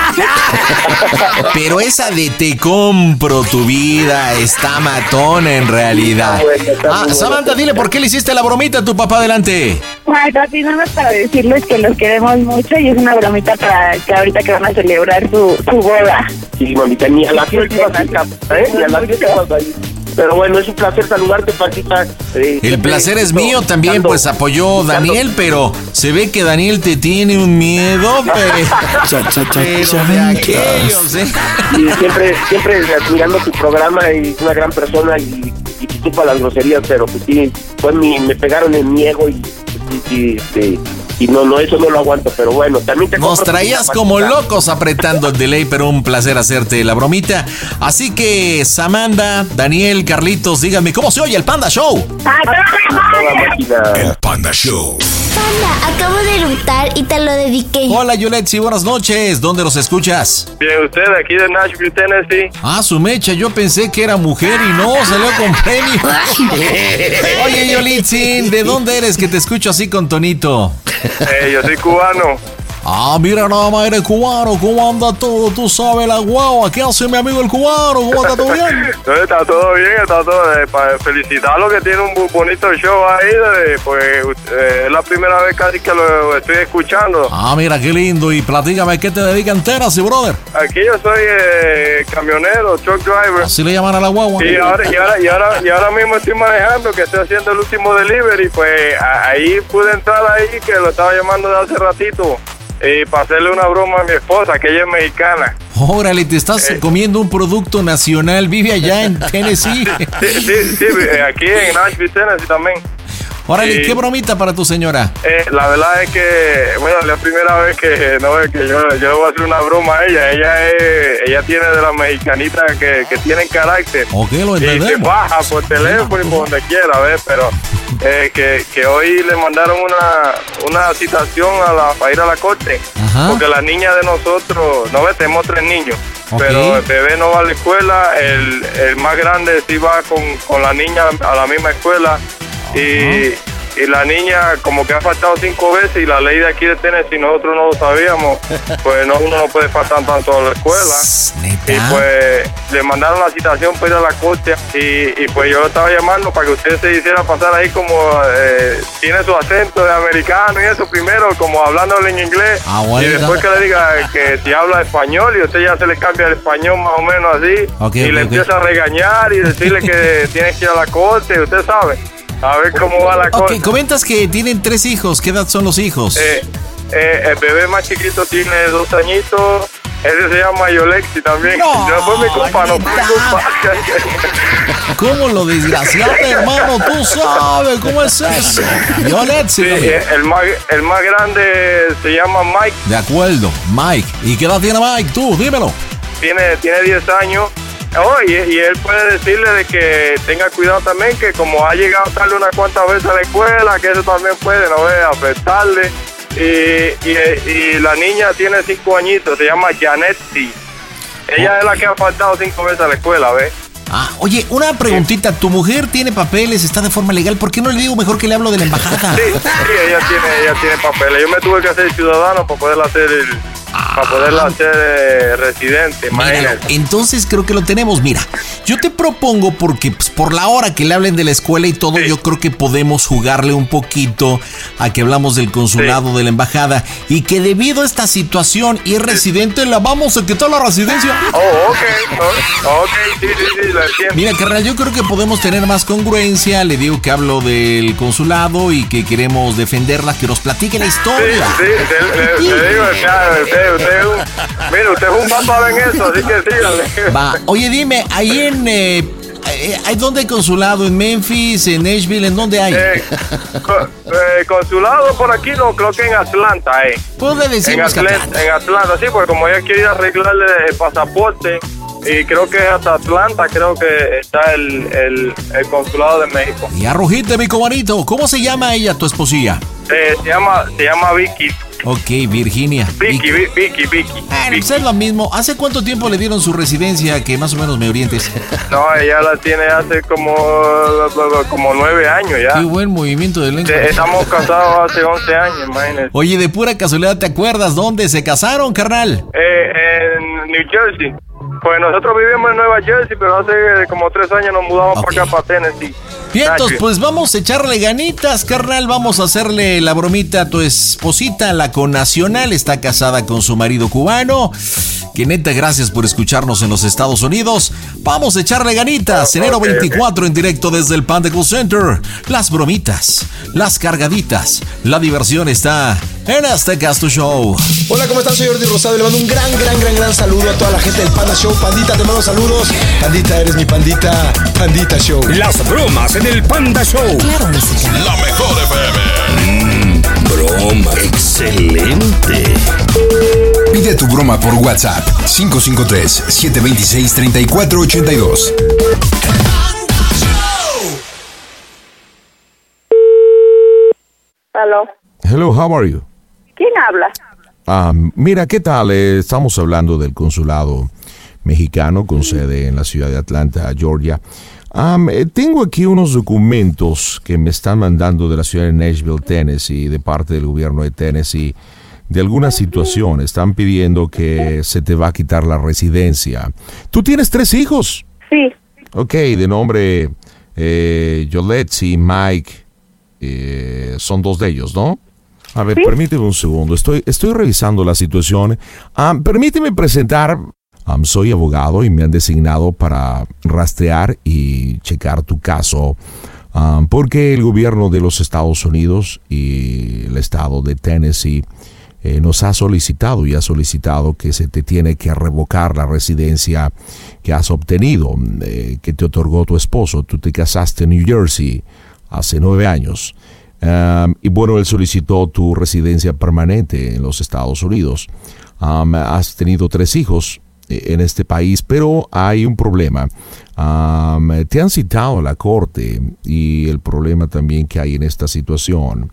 pero esa de te compro tu vida está matona en realidad. Ah, Samantha, dile por qué le hiciste la bromita a tu papá adelante. Ay, papi, nada más para decirles que los queremos mucho y es una bromita para que ahorita que van a celebrar su, su boda. Sí, mamita, ni a la fiesta ibas a ir, ¿eh? Ni a la fiesta ibas a ir. Pero bueno, es un placer saludarte, Paquita. Eh, El placer es mío también, pues apoyó Daniel, pero se ve que Daniel te tiene un miedo, pero, Cha, cha, cha, pero de chanclas. aquellos, ¿eh? Y siempre, siempre admirando tu programa y es una gran persona y, y disculpa las groserías, pero pues sí, fue mi, me pegaron en mi ego y, y, y, este, y no, no, eso no lo aguanto, pero bueno, también te Nos traías como locos apretando el delay, pero un placer hacerte la bromita. Así que, Samanda, Daniel, Carlitos, díganme, ¿cómo se oye el Panda Show? El Panda Show. Panda, acabo de eructar y te lo dediqué. Hola, Yuletsi, buenas noches. ¿Dónde los escuchas? Bien, usted aquí de Nashville, Tennessee. Ah, su mecha, yo pensé que era mujer y no, salió con premio. Oye, Yolitzin, ¿de dónde eres que te escucho así con tonito? Eh, yo soy cubano. Ah, mira nada más, eres cubano, ¿cómo anda todo? Tú sabes la guagua, ¿qué hace mi amigo el cubano? ¿Cómo está todo bien? Entonces, está todo bien, está todo. eh, para felicitarlo que tiene un bonito show ahí. de- pues eh, es la primera vez casi que lo estoy escuchando. Ah, mira, qué lindo. Y platícame, ¿qué te dedica entera, sí, brother? Aquí yo soy eh, camionero, truck driver. Así le llaman a la guagua. Y ahora, y, ahora, y, ahora, y ahora mismo estoy manejando, que estoy haciendo el último delivery. Pues ahí pude entrar ahí, que lo estaba llamando de hace ratito. Y para hacerle una broma a mi esposa, que ella es mexicana. Órale, te estás comiendo un producto nacional. Vive allá en Tennessee. Sí, sí, sí, eh, aquí en Nashville, Tennessee también. Órale, qué bromita para tu señora. Eh, la verdad es que, bueno, la primera vez que, no, es que yo, yo le voy a hacer una broma a ella. Ella es, ella tiene de las mexicanitas que, que tienen carácter. Ok, lo Y se entendemos. baja por teléfono y por donde quiera, ¿ves? Pero eh, que, que hoy le mandaron una, una citación a la, para ir a la corte. Ajá. Porque la niña de nosotros, no ves, tenemos tres niños. Pero el bebé no va a la escuela, el, el más grande sí va con, con la niña a la misma escuela. Y, y la niña como que ha faltado cinco veces y la ley de aquí de Tennessee nosotros no lo sabíamos, pues no, uno no puede faltar tanto a la escuela. Y pues le mandaron la citación para ir a la corte y, y pues yo lo estaba llamando para que usted se hiciera pasar ahí como eh, tiene su acento de americano y eso primero, como hablándole en inglés. Ah, bueno. Y después que le diga que si habla español y usted ya se le cambia el español más o menos así. Y le empieza a regañar y decirle que tiene que ir a la corte, usted sabe. A ver cómo va la cosa. Ok, comentas que tienen tres hijos. ¿Qué edad son los hijos? Eh, eh, el bebé más chiquito tiene dos añitos. Ese se llama Yolexi también. No, No, fue mi culpa, no fue mi culpa. ¿Cómo lo desgraciado, hermano? Tú sabes cómo es eso. Violetsi. Sí, el, más, el más grande se llama Mike. De acuerdo, Mike. ¿Y qué edad tiene Mike? Tú, dímelo. Tiene, tiene 10 años. Oh, y, y él puede decirle de que tenga cuidado también, que como ha llegado tarde unas cuantas veces a la escuela, que eso también puede, no ve, afectarle. Y, y, y la niña tiene 5 añitos, se llama Janetti. Ella es la que ha faltado cinco veces a la escuela, ¿ves? Ah, oye, una preguntita. ¿Tu mujer tiene papeles, está de forma legal? ¿Por qué no le digo mejor que le hablo de la embajada? Sí, sí, ella tiene, ella tiene papeles. Yo me tuve que hacer ciudadano para poderla hacer, el- para poderla hacer eh, residente. Imagínate. entonces creo que lo tenemos. Mira, yo te propongo porque pues, por la hora que le hablen de la escuela y todo, yo creo que podemos jugarle un poquito a que hablamos del consulado, de la embajada y que debido a esta situación y es residente, la vamos a quitar la residencia. Oh, ok, oh, ok, sí, sí, sí, lo entiendo. Mira, carnal, yo creo que podemos tener más congruencia. Le digo que hablo del consulado y que queremos defenderla, que nos platique la Sí, historia. sí, te, te- te digo, usted, usted es un, mire, usted es un papá en eso, así que sígale. Va, oye, dime, ahí en. Eh, eh, ¿Hay dónde hay consulado? ¿En Memphis? ¿En Nashville? ¿En dónde hay? Eh, eh, consulado por aquí, no, creo que en Atlanta, eh. Pues le En decimos que Atlanta, Atlanta. en Atlanta, sí, porque como ella quiere ir a arreglarle el pasaporte, y creo que hasta Atlanta, creo que está el, el, el consulado de México. Y arrojite, mi cobarito. ¿Cómo se llama ella, tu esposilla? Eh, se llama, se llama Vicky. Ok, Virginia. Vicky, Vi- Vicky, Vicky. Bueno, pues es lo mismo. ¿Hace cuánto tiempo le dieron su residencia? Que más o menos me orientes. No, ella la tiene hace como, como nueve años Qué ya. buen movimiento de lengua. Estamos casados hace 11 años, imagínate. Oye, de pura casualidad, ¿te acuerdas dónde se casaron, carnal? Eh, en New Jersey. Pues nosotros vivimos en Nueva Jersey, pero hace como tres años nos mudamos para acá, para Tennessee. Nashville. pues vamos a echarle ganitas, carnal. Vamos a hacerle la bromita a tu esposita, la connacional. Está casada con su marido cubano. Que neta, gracias por escucharnos en los Estados Unidos. Vamos a echarle ganitas. Enero 24 en directo desde el Pandacle Center. Las bromitas, las cargaditas. La diversión está en este Casto Show. Hola, ¿cómo están? Soy Jordi Rosado. Le mando un gran, gran, gran, gran saludo a toda la gente del Panda Show. Pandita, te mando saludos. Pandita, eres mi pandita. Pandita Show. Las bromas en el Panda Show. Claro, música. La mejor FM. Broma. Excelente. Pide tu broma por WhatsApp 553-726-3482. ¿Aló? Hello, how are you? ¿Quién habla? Ah, mira, ¿qué tal? Eh, estamos hablando del consulado mexicano con sede en la ciudad de Atlanta, Georgia. Eh, tengo aquí unos documentos que me están mandando de la ciudad de Nashville, Tennessee, de parte del gobierno de Tennessee, de alguna situación. Están pidiendo que se te va a quitar la residencia. ¿Tú tienes tres hijos? Sí. Ok, de nombre eh, Yoletzi, Mike, eh, son dos de ellos, ¿no? A ver, permíteme un segundo, estoy, estoy revisando la situación. Ah, permíteme presentar, soy abogado y me han designado para rastrear y checar tu caso, Am, porque el gobierno de los Estados Unidos y el estado de Tennessee eh, nos ha solicitado y ha solicitado que se te tiene que revocar la residencia que has obtenido, eh, que te otorgó tu esposo. Tú te casaste en New Jersey hace nueve años. Y bueno, él solicitó tu residencia permanente en los Estados Unidos. Has tenido tres hijos eh, en este país, pero hay un problema. Te han citado a la corte y el problema también que hay en esta situación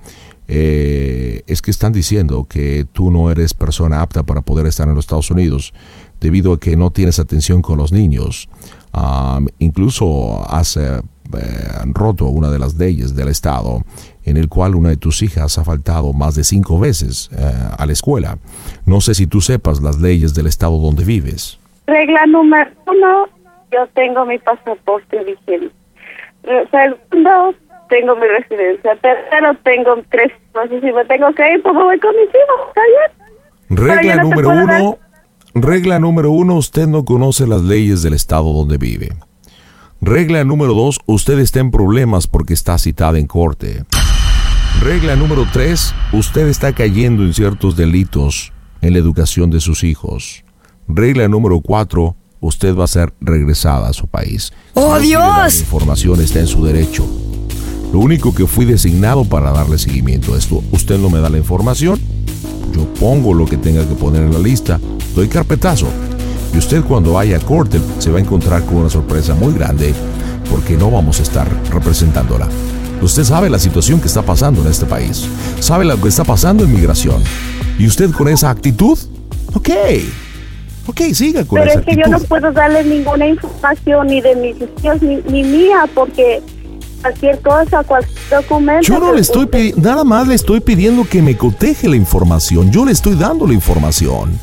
eh, es que están diciendo que tú no eres persona apta para poder estar en los Estados Unidos debido a que no tienes atención con los niños. Um, incluso has eh, eh, roto una de las leyes del Estado en el cual una de tus hijas ha faltado más de cinco veces eh, a la escuela. No sé si tú sepas las leyes del Estado donde vives. Regla número uno, yo tengo mi pasaporte vigente. Segundo, tengo mi residencia. Tercero, tengo tres hijos. Y si me tengo que ir, pues me voy con mis hijos. ¿Está bien? Pero Regla no número dar- uno. Regla número uno, usted no conoce las leyes del estado donde vive. Regla número dos, usted está en problemas porque está citada en corte. Regla número tres, usted está cayendo en ciertos delitos en la educación de sus hijos. Regla número cuatro, usted va a ser regresada a su país. ¡Oh, La Dios! información está en su derecho. Lo único que fui designado para darle seguimiento a esto, usted no me da la información, yo pongo lo que tenga que poner en la lista, doy carpetazo. Y usted cuando vaya a corte se va a encontrar con una sorpresa muy grande porque no vamos a estar representándola. Usted sabe la situación que está pasando en este país, sabe lo que está pasando en migración. ¿Y usted con esa actitud? Ok, ok, siga con Pero esa es que yo no puedo darle ninguna información ni de mis ni, ni mía porque cualquier cosa, cualquier documento. Yo no le estoy pidiendo, nada más le estoy pidiendo que me coteje la información. Yo le estoy dando la información.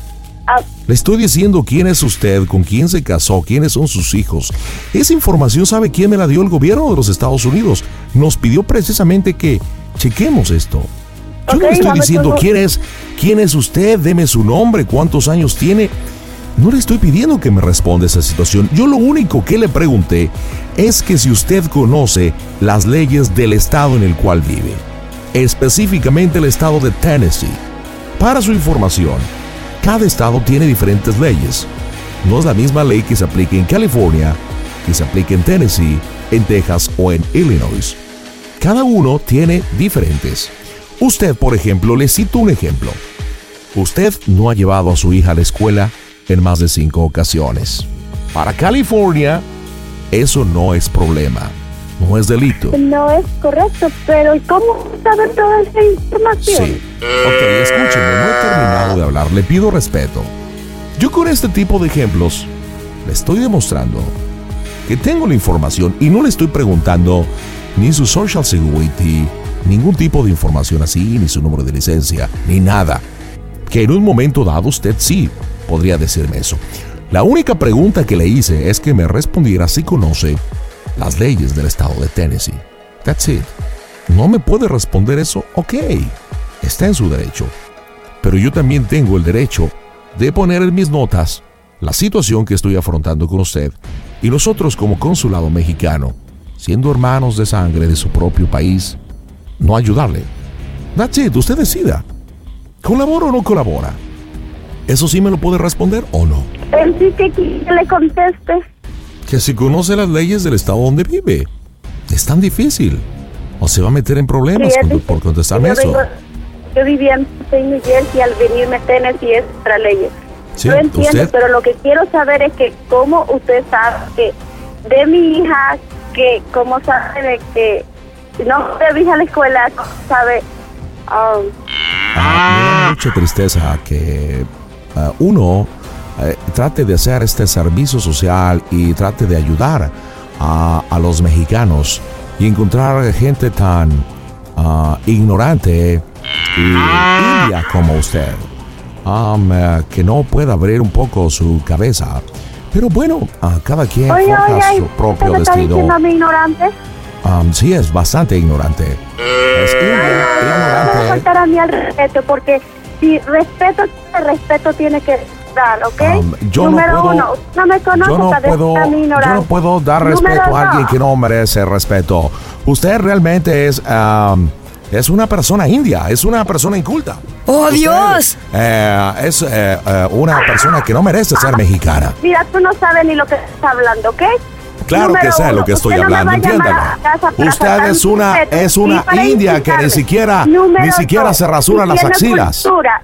Ah, Le estoy diciendo quién es usted, con quién se casó, quiénes son sus hijos. Esa información sabe quién me la dio el gobierno de los Estados Unidos. Nos pidió precisamente que chequemos esto. Yo no le estoy diciendo todo. quién es, quién es usted, deme su nombre, cuántos años tiene. No le estoy pidiendo que me responda esa situación. Yo lo único que le pregunté es que si usted conoce las leyes del estado en el cual vive, específicamente el estado de Tennessee. Para su información, cada estado tiene diferentes leyes. No es la misma ley que se aplique en California, que se aplique en Tennessee, en Texas o en Illinois. Cada uno tiene diferentes. Usted, por ejemplo, le cito un ejemplo. Usted no ha llevado a su hija a la escuela en más de cinco ocasiones. Para California, eso no es problema, no es delito. No es correcto, pero ¿cómo saber toda esa información? Sí. Ok, escúcheme, no he terminado de hablar, le pido respeto. Yo con este tipo de ejemplos le estoy demostrando que tengo la información y no le estoy preguntando ni su social security, ningún tipo de información así, ni su número de licencia, ni nada. Que en un momento dado usted sí podría decirme eso. La única pregunta que le hice es que me respondiera si conoce las leyes del estado de Tennessee. That's it. ¿No me puede responder eso? Ok, está en su derecho. Pero yo también tengo el derecho de poner en mis notas la situación que estoy afrontando con usted y nosotros como consulado mexicano, siendo hermanos de sangre de su propio país, no ayudarle. That's it, usted decida. ¿Colabora o no colabora? ¿Eso sí me lo puede responder o no? Él sí que le conteste. Que si conoce las leyes del estado donde vive. Es tan difícil. O se va a meter en problemas Sí, es con- por contestarme Yo, eso. vengo- yo vivía en St. Miguel y al venirme a Tennessee es otra ley. Sí, Yo entiendo, usted- pero lo que quiero saber es que cómo usted sabe que de mi hija, que cómo sabe de que si no mi hija a la escuela, ¿cómo sabe. um, Ah, mucha tristeza que ah, uno eh, trate de hacer este servicio social y trate de ayudar a, a los mexicanos y encontrar gente tan ah, ignorante y india como usted, um, eh, que no pueda abrir un poco su cabeza. Pero bueno, a cada quien oye, forja oye, su ¿usted propio está destino. mí ignorante? Um, sí, es bastante ignorante. Es india, No me ignorante. a mí al respeto, porque si respeto, el respeto tiene que dar, ¿ok? Um, yo no Número puedo- uno, no me conoce yo no para decir puedo, yo no puedo dar Número respeto a alguien dos, que no merece respeto. Usted realmente es, um, es una persona india, es una persona inculta. ¡Oh, Usted, Dios! eh, es eh, eh, una persona que no merece ser mexicana. Mira, tú no sabes ni lo que estás hablando, ¿ok? Claro que sé uno, lo que estoy no hablando, entiéndalo. Usted es una es una india que ni siquiera Número ni siquiera dos, se rasura las axilas. cultura,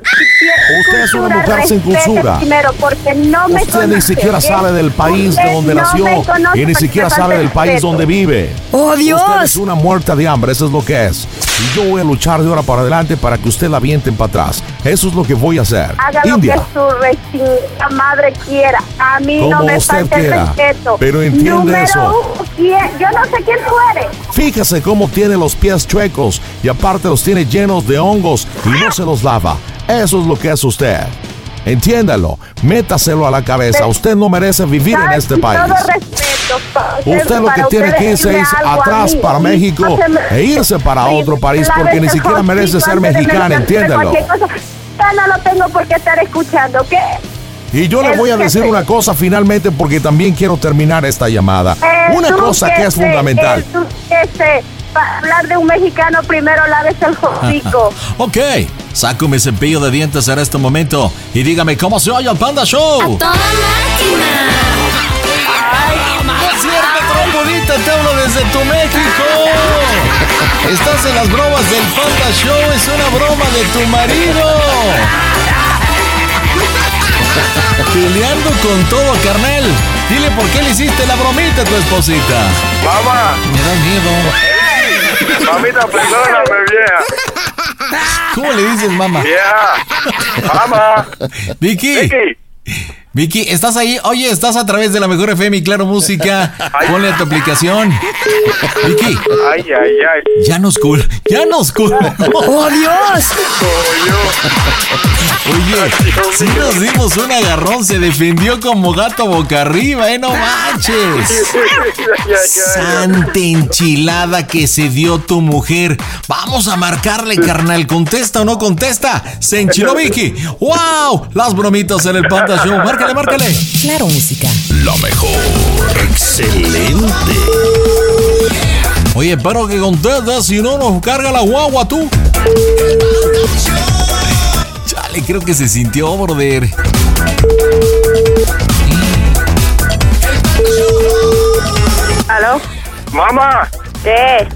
Usted es una mujer sin cultura. Primero, porque no me Usted ni siquiera sabe del país de donde no nació conoce y ni siquiera sabe del país donde vive. ¡Oh, Dios! Usted es una muerta de hambre, eso es lo que es. Y yo voy a luchar de ahora para adelante para que usted la avienten para atrás. Eso es lo que voy a hacer. Haga India, lo que su rechingada madre quiera. A mí no me falta respeto. Pero entiende Número eso. Yo no sé quién tú eres. fíjese cómo tiene los pies chuecos y aparte los tiene llenos de hongos y no se los lava. Eso es lo que es usted. Entiéndalo, métaselo a la cabeza. Usted no merece vivir en este país. Todo. Usted lo que tiene que irse es a atrás para México e irse para Sí, otro país porque ni siquiera merece ser mexicana, entiéndelo. no lo tengo por qué estar escuchando, ¿ok? Y yo le voy a decir una cosa finalmente porque también quiero terminar esta llamada. Una cosa que es fundamental. para hablar de un mexicano, primero lávese el hocico. Ok, saco mi cepillo de dientes en este momento y dígame cómo se oye el Panda Show. ¡Toda máquina! Es cierto, trompudita, te hablo desde tu México. Estás en las bromas del Panda Show, es una broma de tu marido. Peleando con todo, carnal. Dile por qué le hiciste la bromita a tu esposita. Mamá, Me da miedo. mamita, perdóname, vieja. ¿Cómo le dices, mamá? Vieja. Mamá. Vicky. Vicky. Vicky, ¿estás ahí? Oye, estás a través de la mejor FM y Claro Música. Ponle a tu aplicación. Vicky, Ay, ay, ay. ya nos cool, ya nos cool. ¡Oh, Dios! Oye, sí nos dimos un agarrón, se defendió como gato boca arriba, ¿eh? No manches. Santa enchilada que se dio tu mujer. Vamos a marcarle, carnal. ¿Contesta o no contesta? Se enchiló Vicky. ¡Wow! Las bromitas en el Panda Show. Márcale, márcale. Claro, música. La mejor. Excelente. Oye, pero que contesta, si no nos carga la guagua tú. Chale, creo que se sintió, brother. ¿Aló? Mamá. ¿Qué?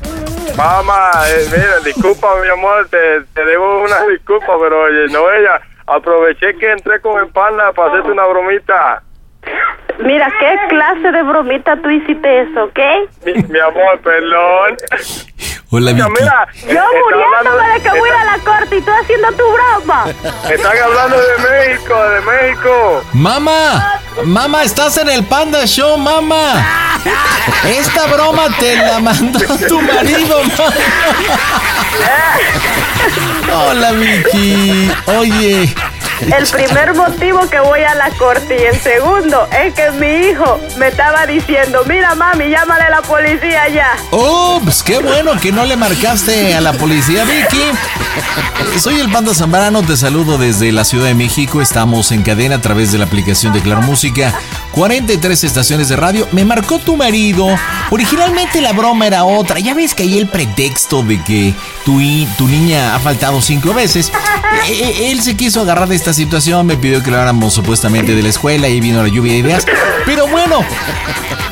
Mamá, eh, mira, disculpa, mi amor, te, te debo una disculpa, pero oye, no ella. Aproveché que entré con el pana para hacerte una bromita. Mira, ¿qué clase de bromita tú hiciste eso, ok? Mi, mi amor, perdón. Hola, Mira, Vicky. mira, Yo eh, muriéndome de que voy a ir a la corte y tú haciendo tu broma. Están hablando de México, de México. Mamá, mamá, estás en el Panda Show, mamá. Esta broma te la mandó tu marido, mamá. Hola, Vicky. Oye, El primer motivo que voy a la corte y el segundo es que mi hijo me estaba diciendo, mira mami, llámale a la policía ya. Oh, pues qué bueno que no le marcaste a la policía, Vicky. Soy el Panda Zambrano, te saludo desde la Ciudad de México. Estamos en cadena a través de la aplicación de Claro Música. 43 estaciones de radio. Me marcó tu marido. Originalmente la broma era otra. Ya ves que hay el pretexto de que tu, tu niña ha faltado cinco veces. E, e, él se quiso agarrar de esta situación. Me pidió que lo hagáramos supuestamente de la escuela y vino la lluvia de ideas. Pero bueno,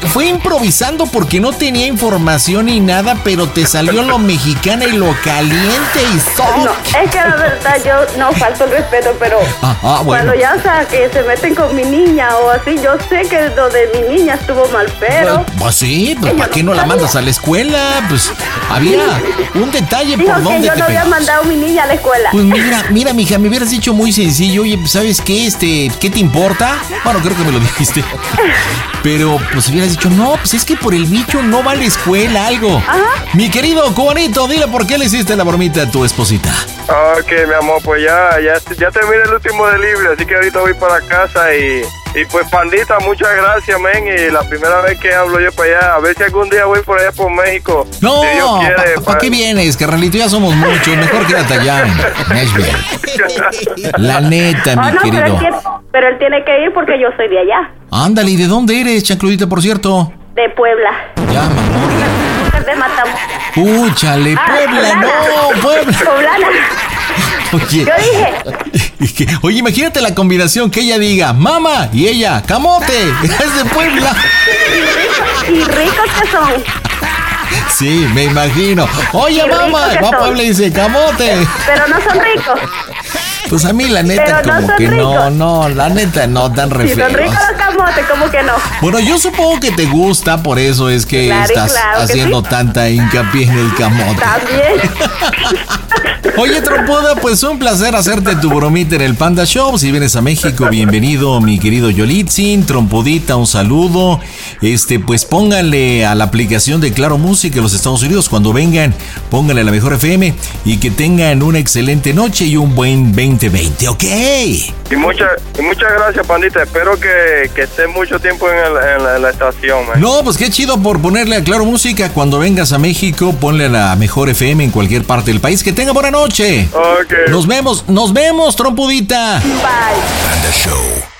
fue improvisando porque no tenía información ni nada, pero te salió lo mexicana y lo caliente y no, es que la verdad yo no falto el respeto, pero ah, ah, cuando ya o sea, que se meten con mi niña o así, yo sé que lo de mi niña estuvo mal, pero. Pues, sí, pues ¿para qué no la mandas a la escuela? Pues había un detalle Dijo por donde yo te no había pegas. mandado a mi niña a la escuela. Pues mira, mira, mija, me hubieras dicho muy sencillo, oye, pues, ¿sabes qué? Este, ¿qué te importa? Bueno, creo que me lo dijiste. Pero, pues hubieras dicho, no, pues es que por el bicho no va a la escuela, algo. Mi querido cubanito, dile por qué le hiciste la bromita a tu esposita. Ok, mi amor, pues ya, ya, ya terminé el último delivery, así que ahorita voy para casa y, y pues pandita, muchas gracias, men, y la primera vez que hablo yo para allá, a ver si algún día voy por allá por México. No, si ¿para pa- qué vienes? Carnalito, ya somos muchos, mejor quédate allá en Nashville. La neta, mi no, pero él, querido. tiene, pero él tiene que ir porque yo soy de allá, Ándale, ¿y de dónde eres, chancludita, por cierto? de Puebla. Ya, mamón. De Matamoros. Púchale, Ah, Puebla, no, Puebla. Poblana. Oye, Yo dije, oye, imagínate la combinación que ella diga, mamá, y ella, camote, es de Puebla. y ricos que son. Sí, me imagino. Oye, mamá. Puebla y dice, camote. Pero no son ricos. Pues a mí la neta Pero como que no, ricos. no, la neta no tan re Si son feos. ricos los camotes, ¿cómo que no? Bueno, yo supongo que te gusta, por eso es que Claro estás claro que haciendo sí. tanta hincapié en el camote. También. Oye, trompuda, pues un placer hacerte tu bromita en el Panda Show. Si vienes a México, bienvenido, mi querido Yolitzin. Trompudita, un saludo. Este, pues pónganle a la aplicación de Claro Música en los Estados Unidos. Cuando vengan, pónganle a la mejor FM y que tengan una excelente noche y un buen 2020, ¿ok? Y muchas y muchas gracias, pandita. Espero que, que esté mucho tiempo en, el- en la, en la estación, man. No, pues qué chido por ponerle a Claro Música. Cuando vengas a México, ponle a la mejor FM en cualquier parte del país. Que tenga buena noche. Ok. Nos vemos, nos vemos, trompudita. Panda Show.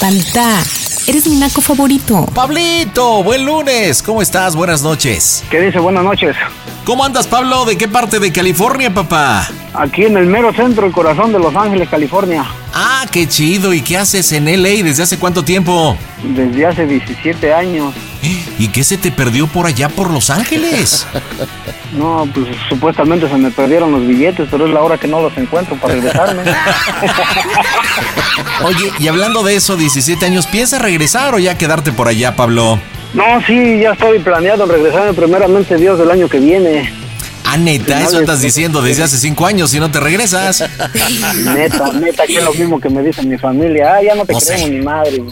Pandita, eres mi naco favorito. Pablito, buen lunes. ¿Cómo estás? Buenas noches. ¿Qué dice? Buenas noches. ¿Cómo andas, Pablo? ¿De qué parte de California, papá? Aquí en el mero centro, el corazón de Los Ángeles, California. Ah, qué chido. ¿Y qué haces en LA? ¿Desde hace cuánto tiempo? Desde hace 17 años. ¿Y qué se te perdió por allá por Los Ángeles? No, pues supuestamente se me perdieron los billetes, pero es la hora que no los encuentro para regresarme. Oye, y hablando de eso, 17 años, ¿piensas regresar o ya quedarte por allá, Pablo? No, sí, ya estoy planeado regresarme primeramente Dios del año que viene. Ah, neta, eso estás diciendo desde hace 5 años y no te regresas. Neta, neta, que es lo mismo que me dice mi familia. Ah, ya no te No queremos sé. ni madre.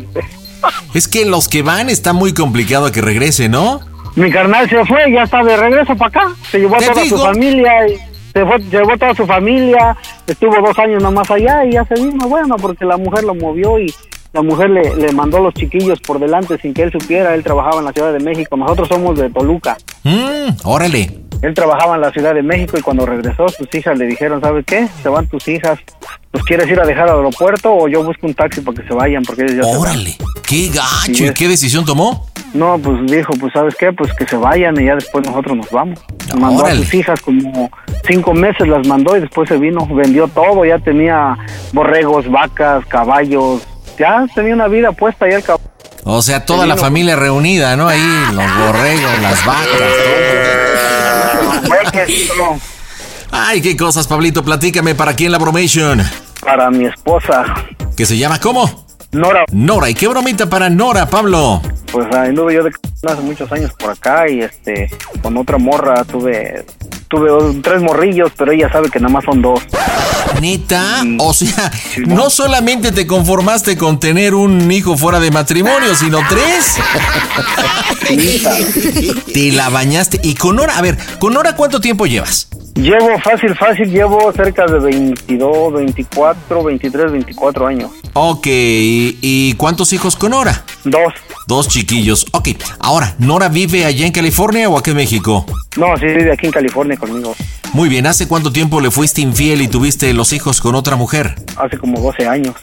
Es que los que van está muy complicado que regrese, ¿no? Mi carnal se fue, ya está de regreso para acá. Se llevó a toda digo. su familia. Y se, fue, se llevó a toda su familia. Estuvo dos años nomás allá y ya se vino. Bueno, porque la mujer lo movió y la mujer le, le mandó los chiquillos por delante sin que él supiera. Él trabajaba en la Ciudad de México. Nosotros somos de Toluca. Mmm, órale. Él trabajaba en la Ciudad de México y cuando regresó sus hijas le dijeron, ¿sabes qué? Se van tus hijas, pues quieres ir a dejar al aeropuerto o yo busco un taxi para que se vayan porque ellos ya se van?" Órale, qué gacho. Sí, ¿Y qué decisión tomó? No, pues dijo, pues ¿sabes qué? Pues que se vayan y ya después nosotros nos vamos. Mandó Órale. a sus hijas como cinco meses las mandó y después se vino, vendió todo, ya tenía borregos, vacas, caballos, ya tenía una vida puesta ya el caballo. O sea, toda la familia reunida, ¿no? Ahí, los borregos, las vacas, todo. Ay, qué cosas, Pablito. Platícame, ¿para quién la bromation? Para mi esposa, ¿Que se llama cómo? Nora. Nora. ¿Y qué bromita para Nora, Pablo? Pues anduve yo de hace muchos años por acá y este con otra morra tuve tuve tres morrillos, pero ella sabe que nada más son dos. ¿Neta? O sea, no solamente te conformaste con tener un hijo fuera de matrimonio, sino tres. Te la bañaste. Y con Nora, a ver, ¿con Nora cuánto tiempo llevas? Llevo fácil, fácil, llevo cerca de 22, 24, 23, 24 años. Ok, ¿y, cuántos hijos con Nora? Dos. Dos chiquillos. Ok, ahora, ¿Nora vive allá en California o aquí en México? No, sí vive aquí en California conmigo. Muy bien, ¿hace cuánto tiempo le fuiste infiel y tuviste los hijos con otra mujer? Hace como 12 años.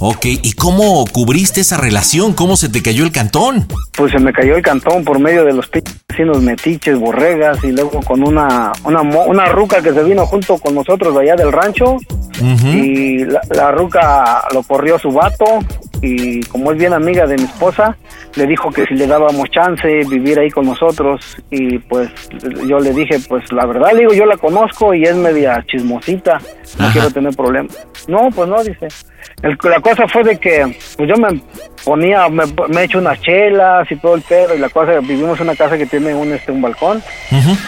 Ok, ¿y cómo cubriste esa relación? ¿Cómo se te cayó el cantón? Pues se me cayó el cantón por medio de los vecinos metiches, borregas y luego con una una una ruca que se vino junto con nosotros de allá del rancho y la, la ruca lo corrió su vato y como es bien amiga de mi esposa le dijo que si le dábamos chance vivir ahí con nosotros y pues yo le dije pues la verdad le digo yo la conozco y es media chismosita no Ajá. quiero tener problemas no pues no dice El- la cosa fue de que pues yo me ponía me, me he hecho unas chelas y todo el pedo y la cosa vivimos en una casa que tiene un este un balcón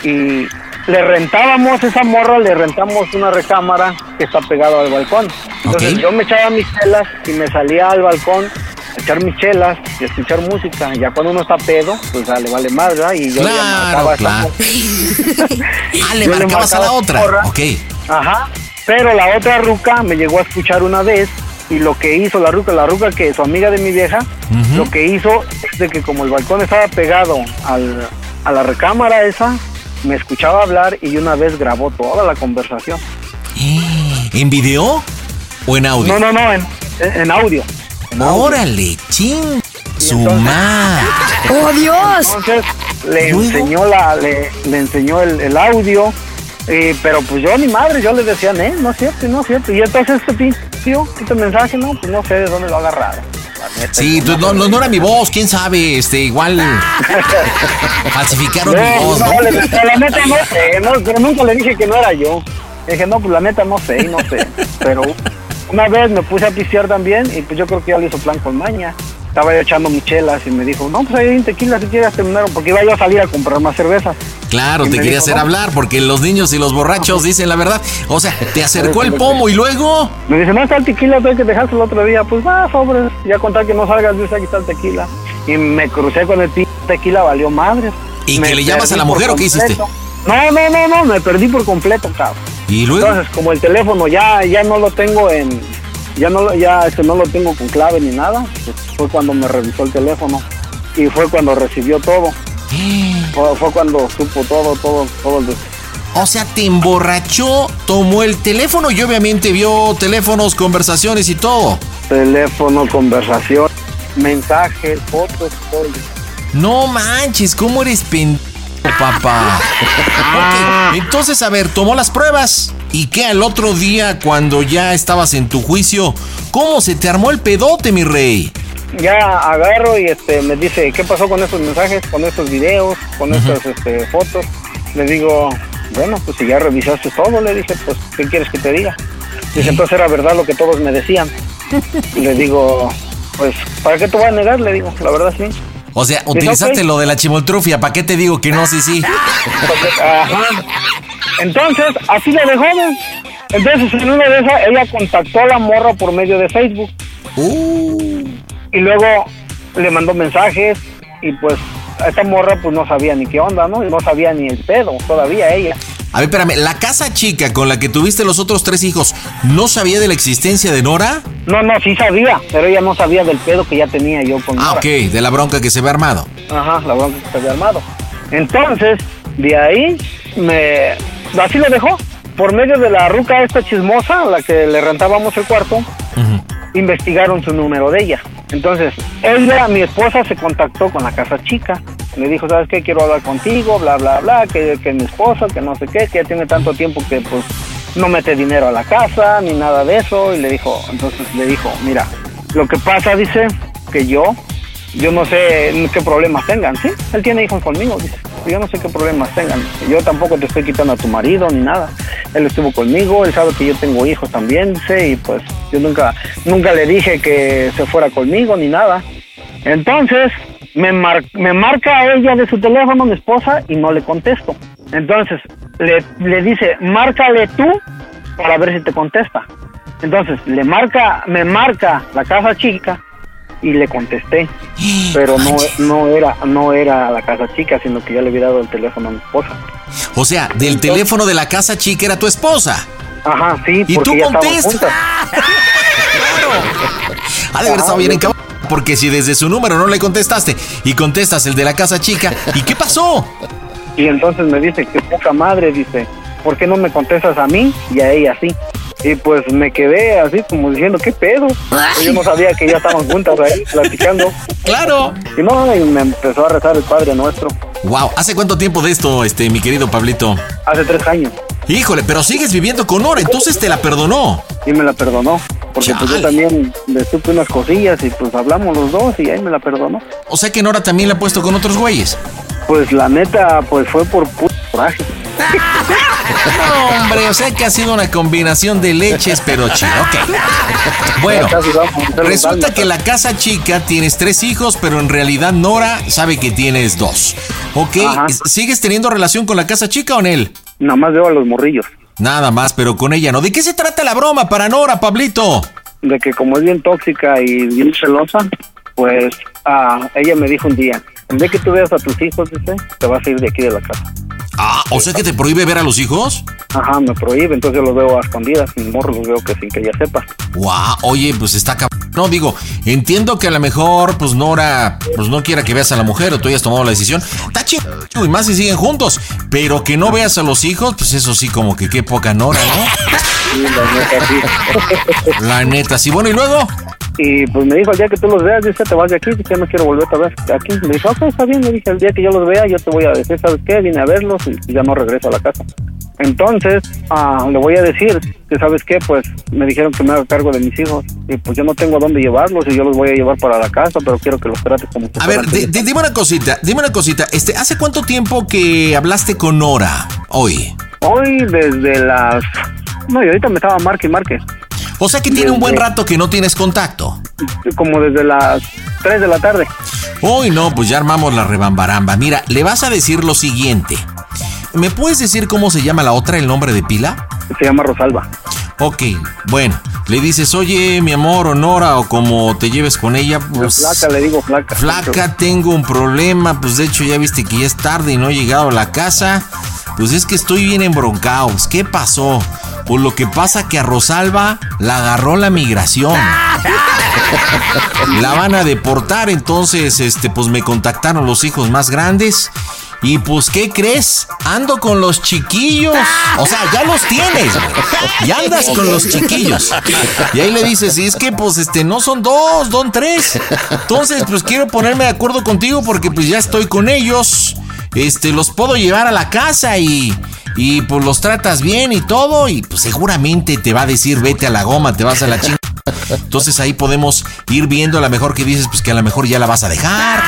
y le rentábamos esa morra, le rentamos una recámara que está pegada al balcón. Entonces yo me echaba mis chelas y me salía al balcón a echar mis chelas y a escuchar música. Ya cuando uno está pedo, pues ya le vale más, ¿verdad? Y yo le marcaba a esa claro. morra. Ah, le marcabas a marcaba la otra. morra. Ok. Ajá. Pero la otra ruca me llegó a escuchar una vez y lo que hizo la ruca, la ruca que es su amiga de mi vieja, lo que hizo es de que como el balcón estaba pegado al, a la recámara esa, me escuchaba hablar y una vez grabó toda la conversación. ¿En video o en audio? No, no, no, en, en audio. En. Órale, ching. Su madre. ¡Oh, Dios! Entonces le enseñó la, le, le enseñó el, el audio, eh, pero pues yo ni madre, yo le decía, eh, no es cierto, no es cierto. Y entonces este tío, este mensaje, no, pues no sé de dónde lo agarraron. La neta, Sí, tú- no, no, no era mi voz, quién sabe, este, igual falsificaron mi voz, ¿no? no, le la neta no sé, no, pero nunca le dije que no era yo. Le dije, no, pues la neta no sé, no sé. Pero una vez me puse a pistear también y pues yo creo que ya le hizo plan con maña. Estaba yo echando michelas y me dijo, no, pues ahí hay un tequila si quieres terminar, porque iba yo a salir a comprar más cerveza. Claro, Y te quería dijo, hacer no. hablar porque los niños y los borrachos dicen la verdad. O sea, te acercó el pomo y luego. Me dice, no está el tequila, hay que dejarse el otro día. Pues va, sobre, ya contar que no salgas, dice, aquí está el tequila. Y me crucé con el tequila, valió madre. ¿Y Me que le llamas a la mujer o qué hiciste? No, no, no, no, me perdí por completo, cabrón. ¿Y luego? Entonces, como el teléfono ya, ya no lo tengo en, ya no, lo- ya este, no lo tengo con clave ni nada, fue cuando me revisó el teléfono y fue cuando recibió todo. Fue, fue cuando supo todo, todo, todo el O sea, te emborrachó, tomó el teléfono y obviamente vio teléfonos, conversaciones y todo. teléfono, conversación, mensajes, fotos, todo. No manches, ¿cómo eres pendejo, papá? Ok, entonces, a ver, tomó las pruebas. ¿Y qué al otro día, cuando ya estabas en tu juicio, cómo se te armó el pedote, mi rey? ya agarro y este me dice qué pasó con estos mensajes, con estos videos, con estas este, fotos. Le digo, bueno, pues si ya revisaste todo, le dije, pues ¿qué quieres que te diga? Dice, entonces era verdad lo que todos me decían. Y le digo, pues ¿para qué te voy a negar? Le digo, la verdad sí. O sea, utilizaste lo de la chimoltrufia, ¿para qué te digo que no? Sí, sí. Ajá. Entonces, así le dejó. Entonces, en una de esas, ella contactó a la morra por medio de Facebook. Y luego le mandó mensajes y pues a esta morra pues no sabía ni qué onda, ¿no? Y no sabía ni el pedo todavía ella. A ver, espérame, ¿la casa chica con la que tuviste los otros tres hijos no sabía de la existencia de Nora? No, no, sí sabía, pero ella no sabía del pedo que ya tenía yo con Ah, Nora. ok, de la bronca que se ve armado. Ajá, la bronca que se había armado. Entonces, De ahí, me, así lo dejó. Por medio de la ruca esta chismosa, a la que le rentábamos el cuarto, investigaron su número de ella. Entonces, ella, mi esposa, se contactó con la casa chica. Le dijo, ¿sabes qué? Quiero hablar contigo, bla, bla, bla, que, que mi esposa, que no sé qué, que ya tiene tanto tiempo que pues no mete dinero a la casa, ni nada de eso. Y le dijo, entonces le dijo, mira, lo que pasa, dice, que yo, yo no sé qué problemas tengan, ¿sí? Él tiene hijos conmigo, dice. Yo no sé qué problemas tengan. Yo tampoco te estoy quitando a tu marido ni nada. Él estuvo conmigo, él sabe que yo tengo hijos también, dice, y pues yo nunca, nunca le dije que se fuera conmigo ni nada. Entonces, me, mar- me marca a ella de su teléfono, mi esposa, y no le contesto. Entonces, le, le dice, márcale tú para ver si te contesta. Entonces, le marca, me marca la casa chica y le contesté. Pero no, no era, no era la casa chica, sino que ya le había dado el teléfono a mi esposa. O sea, del teléfono de la casa chica era tu esposa. Ajá, sí, Y tú contestas. juntas. Ha de haber estado bien encabrón. Porque si desde su número no le contestaste y contestas el de la casa chica, ¿y qué pasó? Y entonces me dice, que poca madre, dice, ¿por qué no me contestas a mí y a ella sí? Y pues me quedé así como diciendo, ¿qué pedo? Yo no sabía que ya estaban juntas ahí platicando. Claro. Y no, y me empezó a rezar el Padre Nuestro. Wow, ¿hace cuánto tiempo de esto, este, mi querido Pablito? Hace tres años. Híjole, pero sigues viviendo con Nora, entonces te la perdonó. Y me la perdonó. Porque pues yo también le supe unas cosillas y pues hablamos los dos y ahí me la perdonó. O sea que Nora también la ha puesto con otros güeyes. Pues la neta, pues fue por puto coraje. No, hombre, o sea que ha sido una combinación de leches, pero chido. Ok. Bueno, resulta que la casa chica tienes tres hijos, pero en realidad Nora sabe que tienes dos. Ok, ¿sigues teniendo relación con la casa chica o en él? Nada más veo a los morrillos. Nada más, pero con ella no. ¿De qué se trata la broma para Nora, Pablito? De que como es bien tóxica y bien celosa, pues ah, ella me dijo un día, en vez que tú veas a tus hijos, dice, te vas a ir de aquí de la casa. Ah, o sea que te prohíbe ver a los hijos. Ajá, me prohíbe, entonces yo los veo a escondidas, mis morros los veo que sin que ella sepa. Guau, oye, pues está cab... No, digo, entiendo que a lo mejor, pues Nora, pues no quiera que veas a la mujer o tú hayas tomado la decisión. Está chido, y más si siguen juntos. Pero que no veas a los hijos, pues eso sí, como que qué poca Nora, Sí, la neta, sí. ¿no? La neta, sí. Bueno, y luego. Y pues me dijo, el día que tú los veas, dice, te vas de aquí, dice, no quiero volver a ver aquí. Me dijo, ok, está bien, me dije, el día que yo los vea, yo te voy a decir, ¿sabes qué? Vine a verlos y ya no regreso a la casa. Entonces, ah, le voy a decir que, ¿sabes qué? Pues me dijeron que me haga cargo de mis hijos. Y pues yo no tengo a dónde llevarlos y yo los voy a llevar para la casa, pero quiero que los trates como A ver, dime una cosita, dime una cosita. Este, ¿hace cuánto tiempo que hablaste con Nora hoy? Hoy desde las... No, y ahorita me estaba marque y marque. O sea que tiene un buen rato que no tienes contacto. Como desde las 3 de la tarde. Hoy no, pues ya armamos la rebambaramba. Mira, le vas a decir lo siguiente. ¿Me puedes decir cómo se llama la otra, el nombre de pila? Se llama Rosalba. Ok, bueno, le dices, oye, mi amor, o Nora, o como te lleves con ella, pues... Flaca, le digo flaca. Flaca, tengo un problema, pues de hecho ya viste que ya es tarde y no he llegado a la casa. Pues es que estoy bien embroncado. Pues, ¿Qué pasó? Pues lo que pasa que a Rosalba la agarró la migración. La van a deportar, entonces, este, pues me contactaron los hijos más grandes. Y pues, ¿qué crees? Ando con los chiquillos. O sea, ya los tienes, güey. Ya andas con los chiquillos. Y ahí le dices, y es que pues este, no son dos, son tres. Entonces, pues quiero ponerme de acuerdo contigo porque pues ya estoy con ellos. Este, los puedo llevar a la casa y. Y pues los tratas bien y todo. Y pues seguramente te va a decir, vete a la goma, te vas a la chingada. Entonces ahí podemos ir viendo a lo mejor que dices, pues que a lo mejor ya la vas a dejar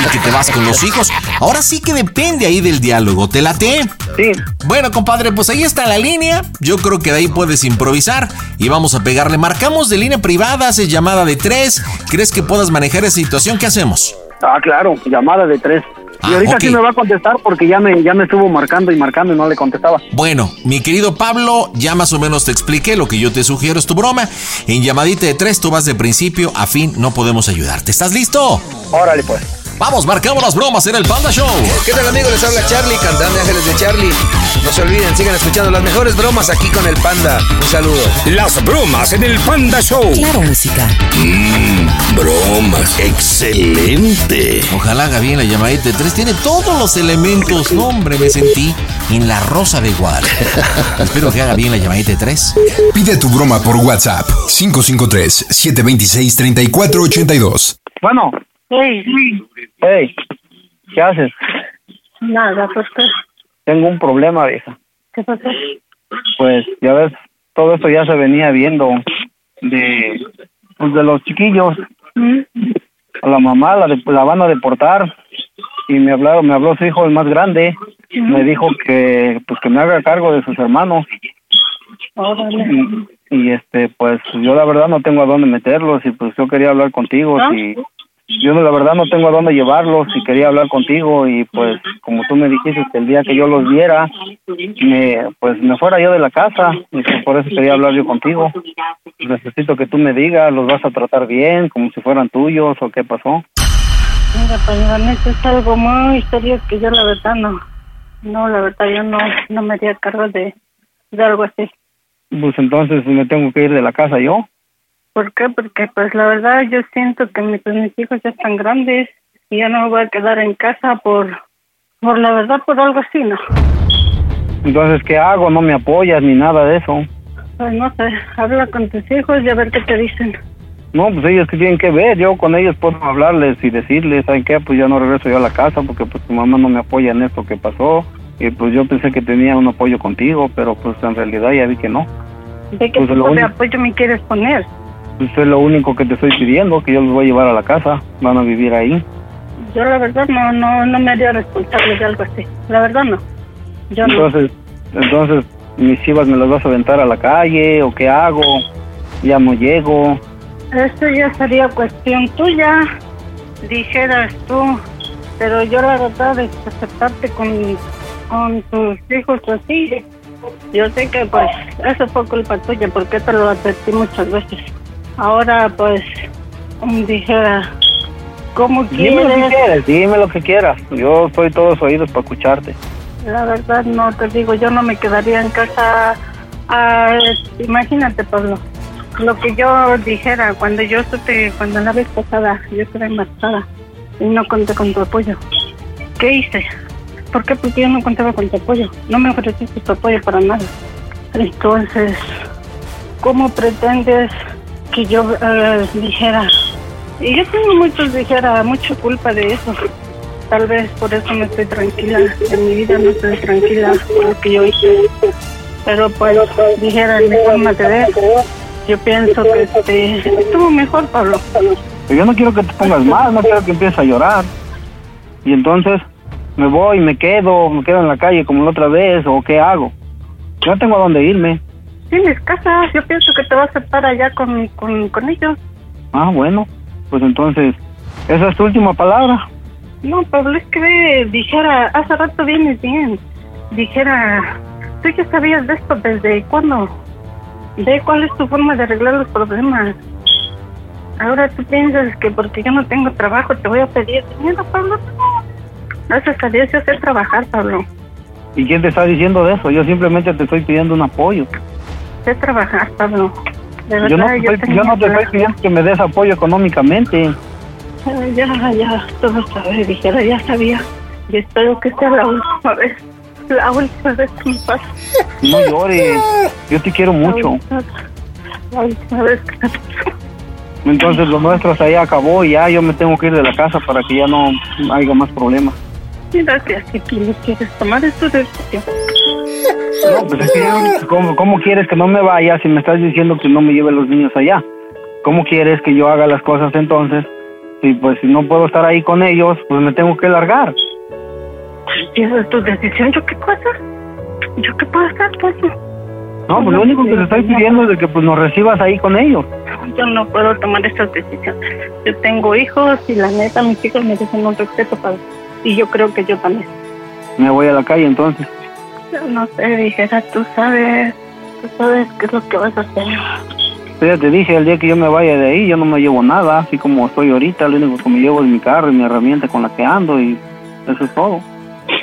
y que te vas con los hijos. Ahora sí que depende ahí del diálogo. ¿Te late? Sí. Bueno, compadre, pues ahí está la línea. Yo creo que de ahí puedes improvisar y vamos a pegarle. Marcamos de línea privada, haces llamada de tres. ¿Crees que puedas manejar esa situación? ¿Qué hacemos? Ah, claro, llamada de tres. Y Ah, ahorita ok. sí me va a contestar porque ya me, ya me estuvo marcando y marcando y no le contestaba. Bueno, mi querido Pablo, ya más o menos te expliqué lo que yo te sugiero es tu broma. En llamadita de tres, tú vas de principio a fin, no podemos ayudarte. ¿Estás listo? Órale, pues. Vamos, marcamos las bromas en el Panda Show. ¿Qué tal amigos? Les habla Charlie, cantante Ángeles de Charlie. No se olviden, sigan escuchando las mejores bromas aquí con el Panda. Un saludo. Las bromas en el Panda Show. Claro, música. Mmm, bromas. Excelente. Ojalá haga bien la llamadita de tres. Tiene todos los elementos. No, hombre, me sentí en la rosa de Guadalupe. Espero que haga bien la llamadita de tres. Pide tu broma por WhatsApp 553-726-3482. Bueno. Hey, Hey, ¿qué haces? nada, ¿por qué? Tengo un problema, vieja. ¿Qué pasó? Pues, ya ves, todo esto ya se venía viendo de, pues, de los chiquillos. A la mamá la, de- la van a deportar y me hablaron, me habló su hijo, el más grande. Me dijo que, pues, que me haga cargo de sus hermanos. Órale. Y, y, este, pues, yo la verdad no tengo a dónde meterlos y pues yo quería hablar contigo. ¿Ah? Si, yo la verdad no tengo a dónde llevarlos y quería hablar contigo y pues como tú me dijiste que el día que yo los viera me pues me fuera yo de la casa y pues, por eso quería hablar yo contigo. Necesito que tú me digas los vas a tratar bien como si fueran tuyos o qué pasó Mira, pues neta es algo muy serio que yo la verdad no, no, la verdad yo no, no me haría cargo de, de algo así. pues entonces me tengo que ir de la casa yo ¿Por qué? Porque pues la verdad yo siento que mis, pues, mis hijos ya están grandes y ya no me voy a quedar en casa por, por la verdad por algo así, ¿no? entonces qué hago no me apoyas ni nada de eso Pues no sé, habla con tus hijos y a ver qué te dicen. No, pues ellos que tienen que ver, yo con ellos puedo hablarles y decirles, ¿saben qué? Pues ya no regreso yo a la casa porque pues tu mamá no me apoya en esto que pasó y pues yo pensé que tenía un apoyo contigo, pero pues en realidad ya vi que no. ¿De qué Pues tipo de apoyo me quieres poner? Pues es lo único que te estoy pidiendo, que yo los voy a llevar a la casa, van a vivir ahí. Yo la verdad no, no, no me haría responsable de algo así. La verdad no. Yo no. Entonces, entonces mis chivas me las vas a aventar a la calle o qué hago, ya no llego. Esto ya sería cuestión tuya, dijeras tú, pero yo la verdad es aceptarte con, con tus hijos así. Yo sé que pues eso fue culpa tuya porque te lo advertí muchas veces. Ahora pues dijera, ¿cómo Dime lo que quieres? quieras, dime lo que quieras. Yo estoy todos oídos para escucharte. La verdad no te digo, yo no me quedaría en casa. Ah, imagínate, Pablo, lo que yo dijera cuando yo supe, cuando la vez pasada yo estuve embarazada y no conté con tu apoyo. ¿Qué hice? ¿Por qué? Porque yo no contaba con tu apoyo. No me ofreciste tu apoyo para nada. Entonces, ¿cómo pretendes que yo eh, dijera? Y yo tengo muchos, dijera, mucha culpa de eso. Tal vez por eso no estoy tranquila. En mi vida no estoy tranquila por lo que yo hice. Pero pues, dijera mi forma de ver, yo pienso que este, estuvo mejor, Pablo. Pero yo no quiero que te pongas mal, no quiero que empieces a llorar. Y entonces me voy, me quedo, me quedo en la calle como la otra vez, o qué hago. Yo no tengo a dónde irme. Tienes casa, yo pienso que te vas a estar allá con, con, con ellos. Ah, bueno, pues entonces, esa es tu última palabra. No, Pablo, es que dijera, hace rato vienes bien. Dijera, tú ya sabías de esto desde cuándo. Ve cuál es tu forma de arreglar los problemas. Ahora tú piensas que porque yo no tengo trabajo te voy a pedir dinero, Pablo. Gracias a Dios yo sé trabajar, Pablo. ¿Y quién te está diciendo de eso? Yo simplemente te estoy pidiendo un apoyo. Sé trabajar, Pablo. De verdad, Yo no, te estoy, tenía yo no te estoy pidiendo que me des apoyo económicamente. Ya, ya, todo sabes, dijera, ya sabía. Y espero que sea la última vez. La última vez que me pasa. No llores, yo te quiero mucho. La última vez que me pasa. Entonces lo nuestro hasta ahí acabó y ya yo me tengo que ir de la casa para que ya no haya más problemas. Mira que quieres tomar esto decisión. No, pues es que yo- ¿cómo, cómo quieres que no me vaya si me estás diciendo que no me lleve los niños allá? ¿Cómo quieres que yo haga las cosas entonces? Si pues si no puedo estar ahí con ellos, pues me tengo que largar. Si esa es tu decisión, ¿yo qué hacer? ¿Yo qué puedo hacer, pues? No, pues lo único que te estoy pidiendo es de que pues nos recibas ahí con ellos. Yo no puedo tomar estas decisiones. Yo tengo hijos y la neta, mis hijos merecen un respeto, padre. Y yo creo que yo también. Me voy a la calle entonces. No sé, dijera, tú sabes, tú sabes qué es lo que vas a hacer. Pues ya te dije, el día que yo me vaya de ahí, yo no me llevo nada, así como estoy ahorita, lo único que me llevo es mi carro y mi herramienta con la que ando y eso es todo.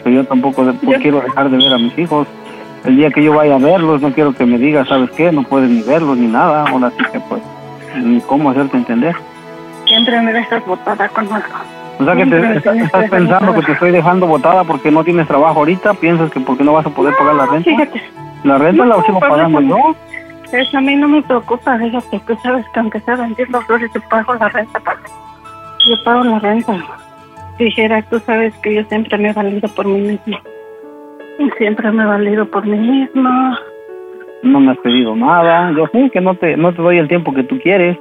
Pero yo tampoco pues, quiero dejar de ver a mis hijos. El día que yo vaya a verlos, no quiero que me digas, ¿sabes qué? No puedes ni verlos ni nada. Ahora sí que pues, ni cómo hacerte entender. Siempre me dejas botada con algo. O sea que te, estás, estás pensando que te estoy dejando botada porque no tienes trabajo ahorita, piensas que porque no vas a poder pagar la renta. Fíjate. La renta la No, sigo pues, pagando yo. Eso a mí no me preocupa, fíjate, tú sabes que aunque sea vendiendo flores, yo pago la renta, padre. Yo pago la renta. Dijera, tú sabes que yo siempre me he valido por mí misma. Siempre me he valido por mí misma. No me has pedido nada. Yo sé que no te, no te doy el tiempo que tú quieres.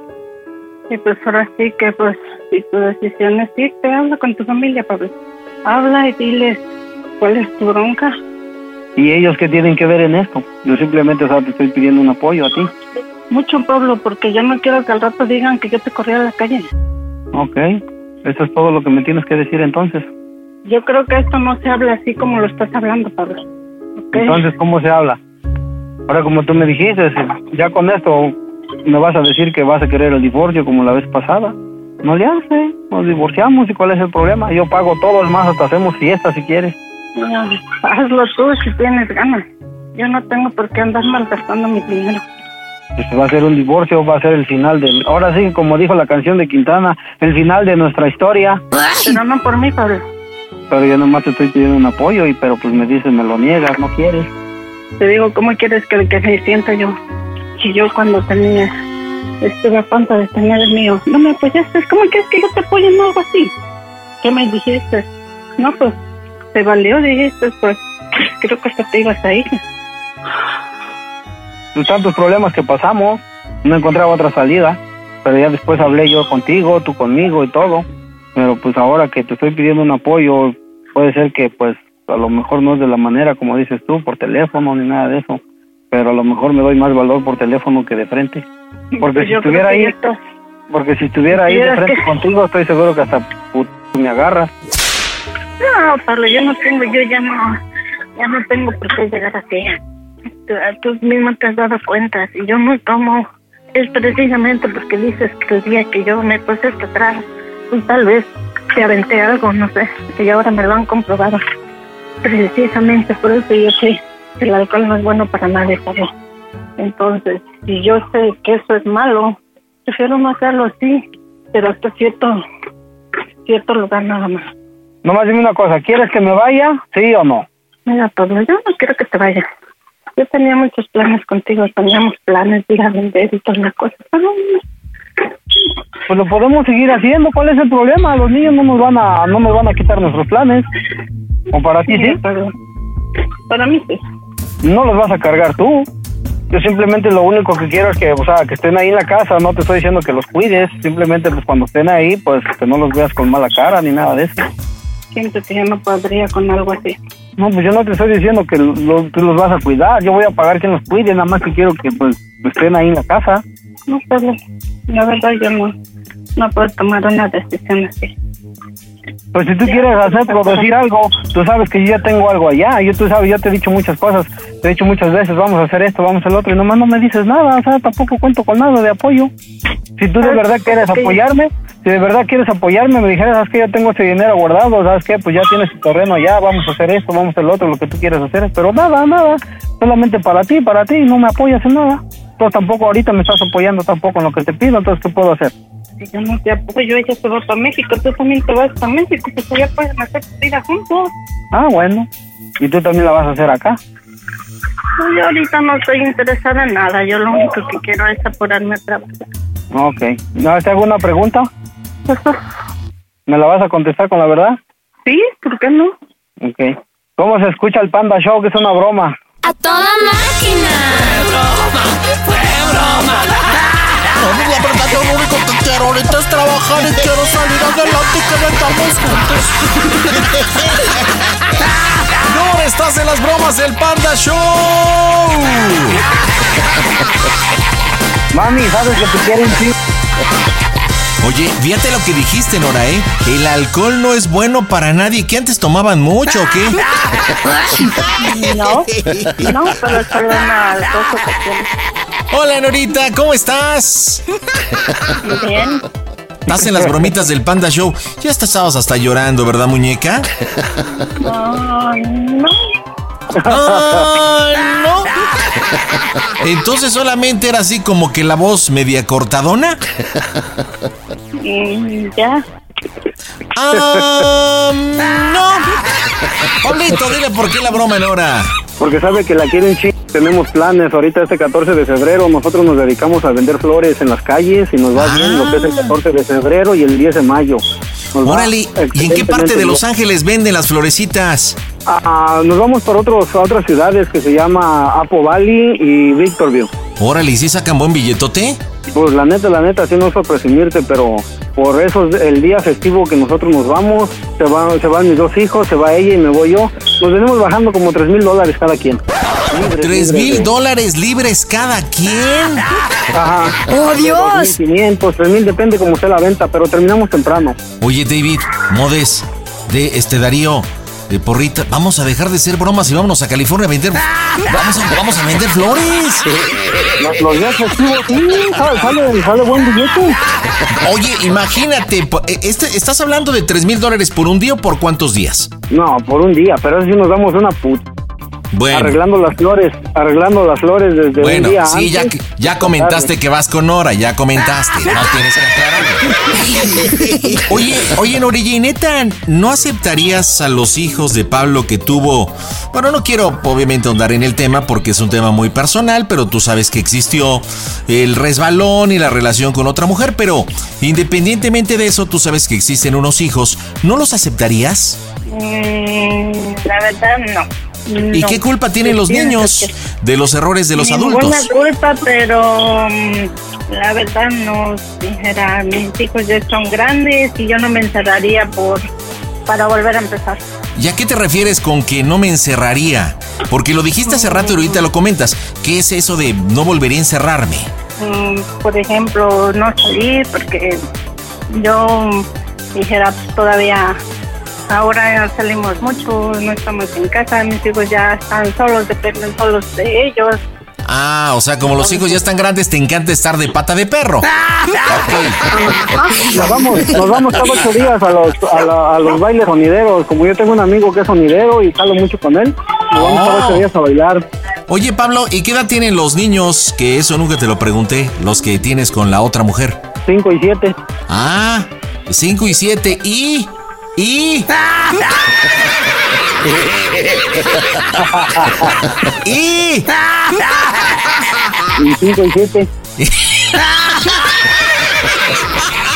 Y pues ahora sí que, pues, si tu decisión es irte, habla con tu familia, Pablo. Habla y diles cuál es tu bronca. ¿Y ellos qué tienen que ver en esto? Yo simplemente, o sea, te estoy pidiendo un apoyo a ti. Mucho, Pablo, porque yo no quiero que al rato digan que yo te corrí a la calle. Ok. Eso es todo lo que me tienes que decir entonces. Yo creo que esto no se habla así como lo estás hablando, Pablo. ¿ok? Entonces, ¿cómo se habla? Ahora, como tú me dijiste, ya con esto me vas a decir que vas a querer el divorcio como la vez pasada. No le hace, nos divorciamos y cuál es el problema. Yo pago todo, es más, hasta hacemos fiesta si quieres. Ya, hazlo tú si tienes ganas. Yo no tengo por qué andar malgastando mi dinero. Pues va a ser un divorcio, va a ser el final del... Ahora sí, como dijo la canción de Quintana, el final de nuestra historia. Pero no por mí, Pablo. Pero yo nomás te estoy pidiendo un apoyo y pero pues me dices, me lo niegas, no quieres. Te digo, ¿cómo quieres que, que me sienta yo? Si yo cuando tenía, estuve a punto de tener el mío, no me apoyaste. ¿Cómo quieres que yo te apoye en algo así? ¿Qué me dijiste? No, pues, te valió, dijiste, pues, creo que hasta te ibas a ir. Pues tantos problemas que pasamos, no encontraba otra salida. Pero ya después hablé yo contigo, tú conmigo y todo. Pero pues ahora que te estoy pidiendo un apoyo, puede ser que pues a lo mejor no es de la manera como dices tú, por teléfono ni nada de eso. Pero a lo mejor me doy más valor por teléfono que de frente. Porque si estuviera ahí, porque si estuviera ahí de frente que- contigo, estoy seguro que hasta me agarras. No, Pablo, yo no tengo, yo ya no, ya no tengo por qué llegar así. Tú, tú mismo te has dado cuenta, si yo no tomo, es precisamente porque dices que el día que yo me puse hasta atrás, pues tal vez te aventé algo, no sé, y ahora me lo han comprobado. Precisamente por eso yo que el alcohol no es bueno para nadie, Pablo. Entonces, si yo sé que eso es malo, prefiero no hacerlo así, pero hasta cierto, cierto lugar nada más. Nomás dime una cosa, ¿quieres que me vaya? ¿Sí o no? Mira, Pablo, yo no quiero que te vayas. Yo tenía muchos planes contigo, teníamos planes de ir a vender y todas las cosas. Pues lo podemos seguir haciendo, ¿cuál es el problema? Los niños no nos van a, no nos van a quitar nuestros planes. ¿O para ti sí? Para mí sí. No los vas a cargar tú. Yo simplemente lo único que quiero es que, o sea, que estén ahí en la casa, no te estoy diciendo que los cuides, simplemente pues cuando estén ahí, pues que no los veas con mala cara ni nada de eso. siento que yo no podría con algo así. No, pues yo no te estoy diciendo que los, tú los vas a cuidar, yo voy a pagar quien los cuide, nada más que quiero que pues estén ahí en la casa. No, Pablo, la verdad yo no, no puedo tomar una decisión así. Pues si tú quieres hacer por decir algo, tú sabes que yo ya tengo algo allá, yo tú sabes, yo te he dicho muchas cosas, te he dicho muchas veces, vamos a hacer esto, vamos a hacer lo otro, y nomás no me dices nada, o sea, tampoco cuento con nada de apoyo. Si tú de verdad quieres apoyarme, si de verdad quieres apoyarme, me dijeras, sabes que yo tengo ese dinero guardado, sabes que pues ya tienes tu terreno allá, vamos a hacer esto, vamos a hacer lo otro, lo que tú quieras hacer, pero nada, nada, solamente para ti, para ti, no me apoyas en nada. Tú tampoco ahorita me estás apoyando tampoco en lo que te pido, entonces ¿qué puedo hacer? No te apoyo, ella se va para México, tú también te vas para México, pues allá pueden hacer tu vida juntos. Ah, bueno, y tú también la vas a hacer acá. No, Yo ahorita no estoy interesada en nada, yo lo único que quiero es apurarme a trabajar. Ok. ¿No te hago una pregunta? ¿Me la vas a contestar con la verdad? Sí, ¿por qué no? Ok. ¿Cómo se escucha el Panda Show? Que es una broma. ¡A toda máquina! ¡Fue broma! ¡Fue broma! que quiero ahorita es trabajar y quiero salir adelante y que vengamos juntos. No, estás en las bromas del Panda Show. Mami, ¿sabes que te quieren sí? Oye, fíjate lo que dijiste, Nora, ¿eh? El alcohol no es bueno para nadie. ¿Que antes tomaban mucho o qué? No, no, pero solo una dos ocasiones. Hola, Norita, ¿cómo estás? Bien. Estás en las bromitas del Panda Show. Ya estabas hasta llorando, ¿verdad, muñeca? No. ¡Ay, no! Entonces solamente era así como que la voz media cortadona. Ya. ¡Ah, no! Pablito, dile por qué la broma en hora. Porque sabe que la quieren ching. Tenemos planes. Ahorita este 14 de febrero nosotros nos dedicamos a vender flores en las calles y nos va bien lo que es el 14 de febrero y el 10 de mayo. Nos Órale, ¿y en qué parte de Los Ángeles venden las florecitas? Ah, nos vamos para otros, a otras ciudades que se llama Apo Valley y Victorville. Órale, ¿y si sacan buen billetote? Pues la neta, la neta, sí no es por presumirte, pero por eso es el día festivo que nosotros nos vamos, se, va, se van mis dos hijos, se va ella y me voy yo. Nos venimos bajando como tres mil dólares cada quien. Tres mil dólares libres cada quien. Ajá. ¡Oh, Dios! 500, 3000, depende como sea la venta, pero terminamos temprano. Oye, David, Modes, de este Darío, de Porrita, vamos a dejar de ser bromas y vámonos a California a vender. Vamos a, vamos a vender flores. Los, los días festivos, sí, sale, sale, sale buen billete. Oye, imagínate, eh, este, ¿estás hablando de tres mil dólares por un día o por cuántos días? No, por un día, pero eso sí nos damos una puta. Bueno. Arreglando las flores, arreglando las flores desde un Bueno, día sí, ya, antes. que- ya comentaste que vas con Nora, ya comentaste, no tienes que aclarar. Oye, oye, Norilla, neta, ¿no aceptarías a los hijos de Pablo que tuvo? Bueno, no quiero obviamente ahondar en el tema porque es un tema muy personal, pero tú sabes que existió el resbalón y la relación con otra mujer, pero independientemente de eso, tú sabes que existen unos hijos, ¿no los aceptarías? Mm, la verdad, no. ¿Y qué culpa tienen los niños de los errores de los adultos? culpa, pero mm, la verdad no dijera, mis hijos ya son grandes y yo no me encerraría por para volver a empezar. ¿Y a qué te refieres con que no me encerraría? Porque lo dijiste hace rato y ahorita lo comentas. ¿Qué es eso de no volvería a encerrarme? Mm, por ejemplo, no salir porque yo dijera pues, todavía ahora salimos mucho, no estamos en casa, mis hijos ya están solos, dependen solos de ellos. Ah, o sea, como los hijos ya están grandes, te encanta estar de pata de perro. Nos vamos, nos vamos cada ocho días a los, a, la- a los bailes sonideros. Como yo tengo un amigo que es sonidero y salo mucho con él, nos vamos cada ocho días a bailar. Oye, Pablo, ¿y qué edad tienen los niños? Que eso nunca te lo pregunté. Los que tienes con la otra mujer. Cinco y siete. Ah, cinco y siete. Y. Y. y. Y cinco y siete.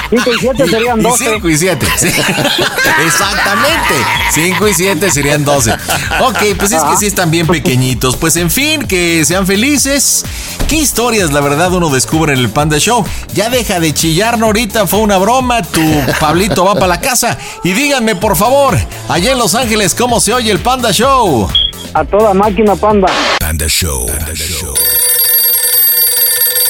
Cinco y siete serían Y doce. 5 y 7. Exactamente. 5 y 7 serían 12. Ok, pues es que sí están bien pequeñitos. Pues en fin, que sean felices. Qué historias, la verdad, uno descubre en el Panda Show. Ya deja de chillar, Norita, fue una broma. Tu Pablito va para la casa. Y díganme, por favor, allá en Los Ángeles, ¿cómo se oye el Panda Show? A toda máquina, panda. Panda Show.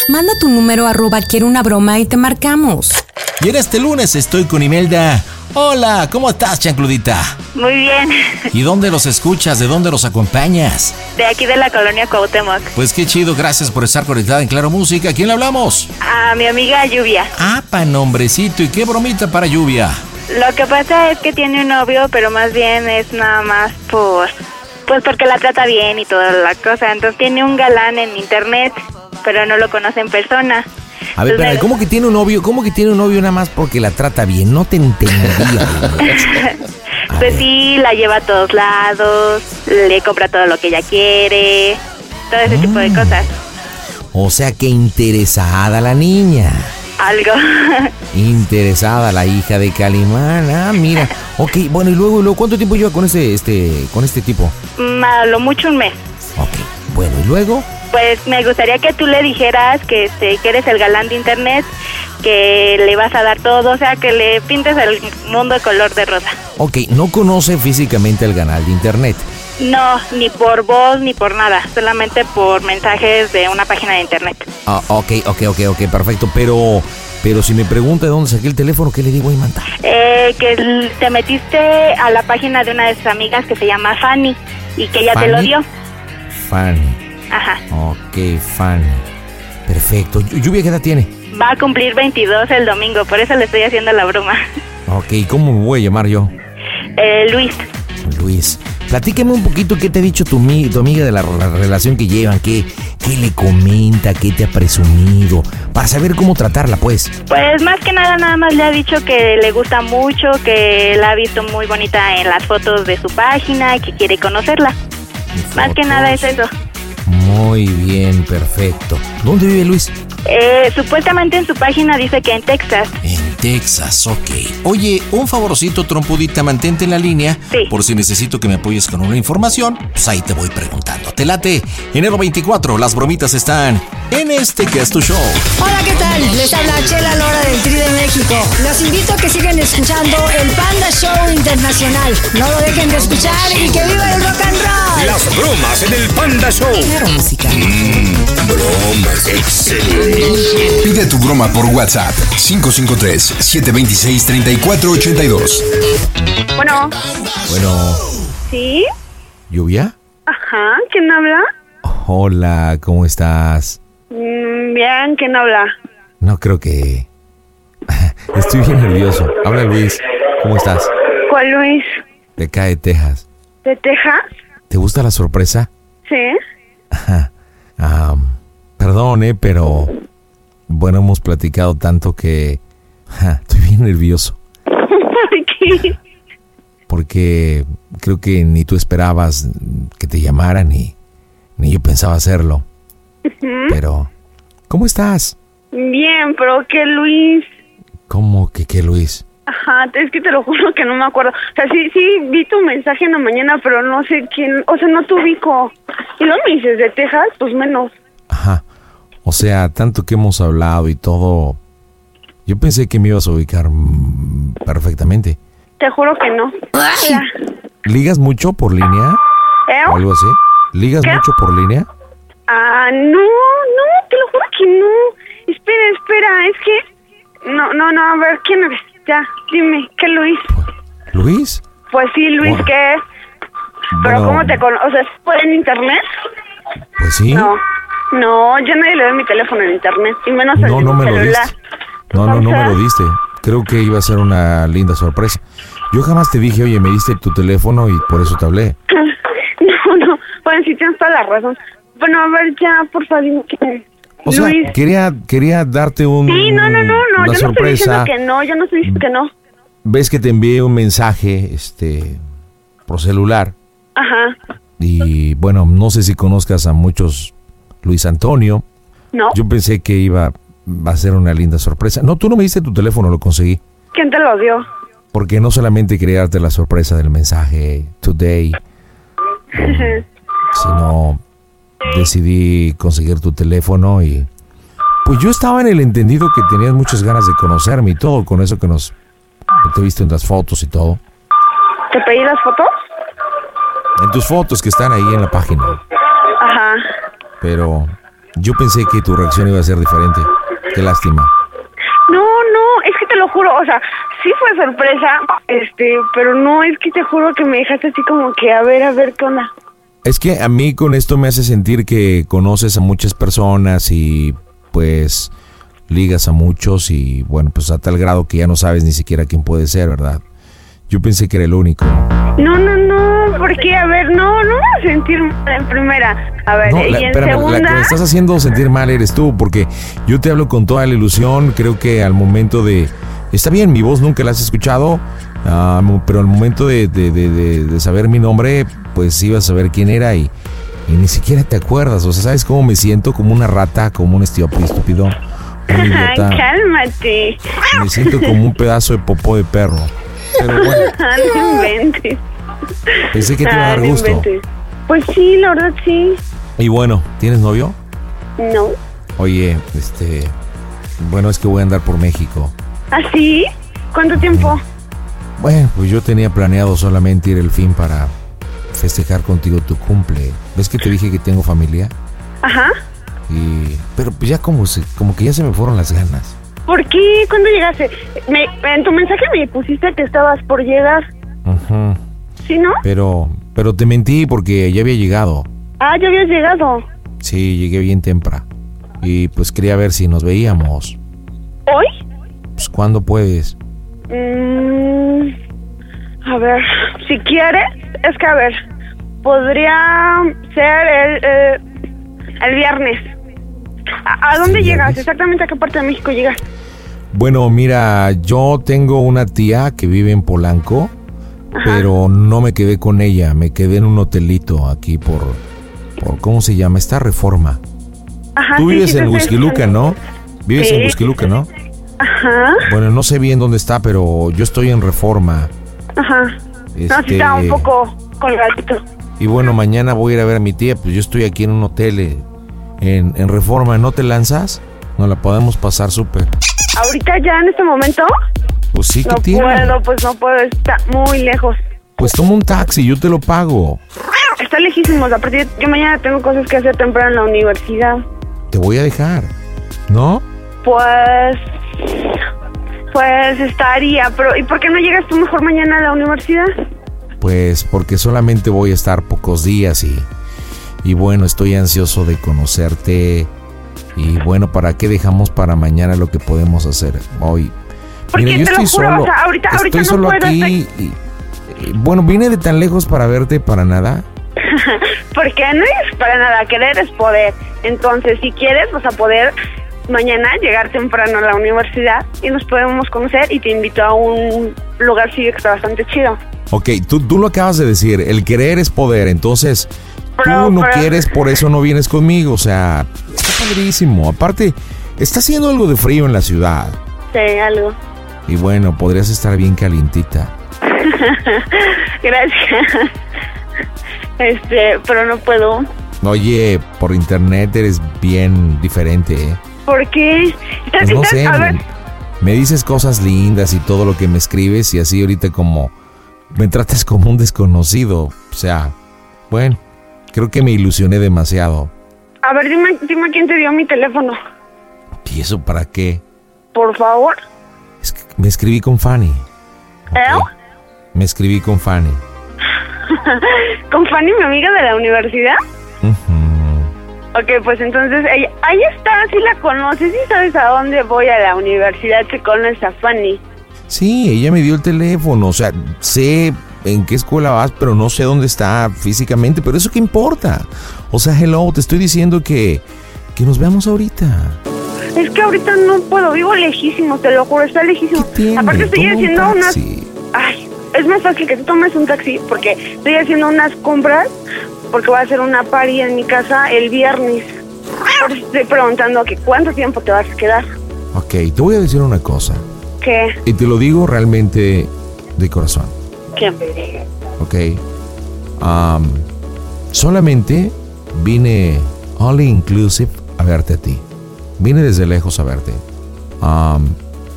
Manda tu número arroba quiero una broma y te marcamos. Y en este lunes estoy con Imelda. Hola, ¿cómo estás, chancludita? Muy bien. ¿Y dónde los escuchas? ¿De dónde los acompañas? De aquí de la colonia Cuauhtémoc. Pues qué chido, gracias por estar conectada en Claro Música. ¿A quién le hablamos? A mi amiga Lluvia. Ah, pa' nombrecito. ¿Y qué bromita para lluvia? Lo que pasa es que tiene un novio, pero más bien es nada más por... Pues porque la trata bien y toda la cosa. Entonces tiene un galán en internet, pero no lo conoce en persona. A ver, ¿cómo que tiene un novio? ¿Cómo que tiene un novio nada más porque la trata bien? No te entendía. Pues sí, la lleva a todos lados, le compra todo lo que ella quiere, todo ese tipo de cosas. o sea que interesada la niña. Algo. Interesada la hija de Calimán. Ah, mira. Ok, bueno, y luego, luego ¿cuánto tiempo lleva con este, este, con este tipo? Mm, A lo mucho un mes. Bueno, y luego. Pues me gustaría que tú le dijeras que, este, que eres el galán de internet, que le vas a dar todo, o sea, que le pintes el mundo de color de rosa. Ok, no conoce físicamente el canal de internet. No, ni por voz ni por nada, solamente por mensajes de una página de internet. Ah, ok, ok, ok, ok, perfecto. Pero, pero si me pregunta de dónde saqué el teléfono, ¿qué le digo ahí, manta? Eh, que te metiste a la página de una de sus amigas que se llama Fanny y que ella te lo dio. Fanny. Ajá. Ok, Fanny. Perfecto. Llu- ¿Lluvia qué edad tiene? Va a cumplir 22 el domingo, por eso le estoy haciendo la broma. Ok, ¿cómo me voy a llamar yo? Eh, Luis, Luis. Platícame un poquito qué te ha dicho tu, tu amiga de la, la relación que llevan, qué, qué le comenta, qué te ha presumido, para saber cómo tratarla, pues. pues más que nada nada más le ha dicho que le gusta mucho, que la ha visto muy bonita en las fotos de su página y que quiere conocerla. Más que nada es eso. Muy bien, perfecto. ¿Dónde vive Luis? Eh, supuestamente en su página dice que en Texas. En Texas, ok. Oye, un favorcito, trompudita, mantente en la línea. Por si necesito que me apoyes con una información, pues ahí te voy preguntando. Te late. Enero 24, las bromitas están en este que es tu show. Hola, ¿qué tal? Les habla Chela Lora del Tri de México. Los invito a que sigan escuchando el Panda Show Internacional. No lo dejen de escuchar y que viva el rock and roll. Las bromas en el Panda Show. Claro, música. bromas, excelente. Pide tu broma por WhatsApp 553-726-3482. Bueno, Bueno, ¿sí? ¿lluvia? Ajá, ¿quién habla? Hola, ¿cómo estás? Mm, bien, ¿quién habla? No creo que... Estoy bien nervioso. Habla Luis. ¿Cómo estás? ¿Cuál Luis? De acá de Texas. ¿De Texas? ¿Te gusta la sorpresa? Sí. Ah, perdón, eh, pero... Bueno, hemos platicado tanto que... ja, estoy bien nervioso. ¿Por qué? Porque creo que ni tú esperabas que te llamaran ni, ni yo pensaba hacerlo. Pero... ¿Cómo estás? Bien, pero ¿qué Luis? ¿Cómo que qué, Luis? Ajá, es que te lo juro que no me acuerdo. O sea, sí, sí, vi tu mensaje en la mañana, pero no sé quién, o sea, no te ubico. Y luego me dices de Texas, pues menos. Ajá. O sea, tanto que hemos hablado y todo... Yo pensé que me ibas a ubicar mm, perfectamente. Te juro que no. ¿Ligas mucho por línea? ¿Eh? ¿O algo así? ¿Ligas ¿Qué? mucho por línea? Ah, no, no, te lo juro que no. Espera, espera, es que... No, no, no, a ver, ¿quién eres? Ya, dime, ¿qué Luis? ¿Luis? Pues sí, Luis, Bueno. ¿qué? Pero Bueno. ¿cómo te conoces? O sea, ¿fue en internet? Pues sí. No, no, yo nadie le doy mi teléfono en internet, y menos No, el no me lo celular. diste. No, no, no me lo diste. Creo que iba a ser una linda sorpresa. Yo jamás te dije, oye, me diste tu teléfono y por eso te hablé. No, no, bueno, sí tienes toda la razón. Bueno, a ver, ya, por favor, O sea, Luis. quería, quería darte un, Sí, no, no, no, no, una yo no estoy diciendo que no, yo no estoy diciendo que no. Ves que te envié un mensaje, este, por celular. Ajá, Y bueno, no sé si conozcas a muchos Luis Antonio. ¿no? Yo pensé que iba a ser una linda sorpresa. No, tú no me diste tu teléfono, lo conseguí. ¿Quién te lo dio? Porque no solamente quería darte la sorpresa del mensaje today, sino decidí conseguir tu teléfono y pues yo estaba en el entendido que tenías muchas ganas de conocerme y todo, con eso que nos te viste en las fotos y todo. ¿Te pedí las fotos? En tus fotos que están ahí en la página. Ajá. Pero yo pensé que tu reacción iba a ser diferente. Qué lástima. No, no, es que te lo juro, o sea, sí fue sorpresa, este, pero no, es que te juro que me dejaste así como que, a ver, a ver, ¿qué onda? Es que a mí con esto me hace sentir que conoces a muchas personas y pues ligas a muchos y bueno, pues a tal grado que ya no sabes ni siquiera quién puede ser, ¿verdad? Yo pensé que era el único. No, no, no, porque, a ver, no, no me voy a sentir mal en primera, a ver, No, y la, en espérame, la que me estás haciendo sentir mal eres tú, porque yo te hablo con toda la ilusión, creo que al momento de... Está bien, mi voz nunca la has escuchado, mo- pero al momento de, de- de- de- saber mi nombre, pues ibas a saber quién era y, y ni siquiera te acuerdas, o sea, ¿sabes cómo me siento? Como una rata, como un estúpido, un idiota. cálmate, Me siento como un pedazo de popó de perro. Pero bueno, no inventes. pensé que te iba a Ah, dar no gusto. inventes. Pues sí, la verdad sí, Y bueno, ¿tienes novio? no. Oye, este... Bueno, es que voy a andar por México. ¿Ah, sí? ¿Cuánto tiempo? Bueno, pues yo tenía planeado solamente ir el fin para festejar contigo tu cumple. ¿Ves que te dije que tengo familia? Ajá. Y pero pues ya como se, como que ya se me fueron las ganas. ¿Por qué? ¿Cuándo llegaste? Me, en tu mensaje me pusiste que estabas por llegar, Ujú. ¿sí, no? Pero pero te mentí porque ya había llegado. Ah, ya habías llegado. Sí, llegué bien temprano. Y pues quería ver si nos veíamos. ¿Hoy? Pues ¿cuándo puedes? Mm, a ver, si quieres, es que a ver, podría ser el, eh, el viernes. ¿A, a dónde llegas? Exactamente a qué parte de México llegas. Bueno, mira, yo tengo una tía que vive en Polanco, pero no me quedé con ella, me quedé en un hotelito aquí por, por ¿cómo se llama? Esta reforma. Ajá, Tú sí, vives sí, en. Huizquiluca, ¿no? Vives en. Huizquiluca, ¿no? Ajá, Bueno, no sé bien dónde está, pero yo estoy en reforma. ajá. No, Este- sí está un poco colgadito. Y bueno, mañana voy a ir a ver a mi tía, pues yo estoy aquí en un hotel eh, en, en reforma. ¿No te lanzas? Nos la podemos pasar súper. Ahorita ya en este momento Pues sí, que no tiene? puedo, pues no puedo, está muy lejos. Pues toma un taxi, yo te lo pago. Está lejísimos, aparte yo mañana tengo cosas que hacer temprano en la universidad. Te voy a dejar. ¿No? Pues pues estaría, pero ¿y por qué no llegas tú mejor mañana a la universidad? Pues porque solamente voy a estar pocos días y, y bueno, estoy ansioso de conocerte. Y bueno, ¿para qué dejamos para mañana lo que podemos hacer hoy? Porque Mira, yo estoy juro, solo. o sea, ahorita- ahorita estoy no solo puedo, aquí. estoy- y- y, bueno, vine de tan lejos para verte para nada. Porque no es para nada, querer es poder. Entonces, si quieres, vas a poder mañana llegar temprano a la universidad y nos podemos conocer y te invito a un lugar sí que está bastante chido. Ok, tú, tú lo acabas de decir, el querer es poder, entonces tú no pero- quieres, por eso no vienes conmigo, o sea, está padrísimo. Aparte, está haciendo algo de frío en la ciudad. Sí, algo. Y bueno, podrías estar bien calientita. Gracias. Este, pero no puedo. Oye, por internet eres bien diferente, ¿eh? ¿Por qué? Pues no sé, a ver, me, me dices cosas lindas y todo lo que me escribes y así ahorita como me tratas como un desconocido. O sea, bueno, creo que me ilusioné demasiado. a ver, dime, dime quién te dio mi teléfono. ¿Y eso para qué? Por favor. Me escribí con Fanny. ¿Eh? Me escribí con Fanny. ¿Con Fanny, mi amiga de la universidad? Ok, pues entonces, ella, ahí está, sí la conoces, sí sabes a dónde voy a la universidad, que conoces a Fanny. Sí, ella me dio el teléfono. O sea, sé en qué escuela vas, pero no sé dónde está físicamente. Pero eso qué importa. O sea, hello, te estoy diciendo que, que nos veamos ahorita. Es que ahorita no puedo, vivo lejísimo, te lo juro, está lejísimo. Aparte estoy Toma un haciendo unas... Ay, es más fácil que tú tomes un taxi porque estoy haciendo unas compras porque voy a hacer una party en mi casa el viernes. Estoy preguntando que cuánto tiempo te vas a quedar. Ok, te voy a decir una cosa. ¿Qué? Y te lo digo realmente de corazón. ¿Qué? Ok. Am, solamente vine all inclusive a verte a ti. Vine desde lejos a verte.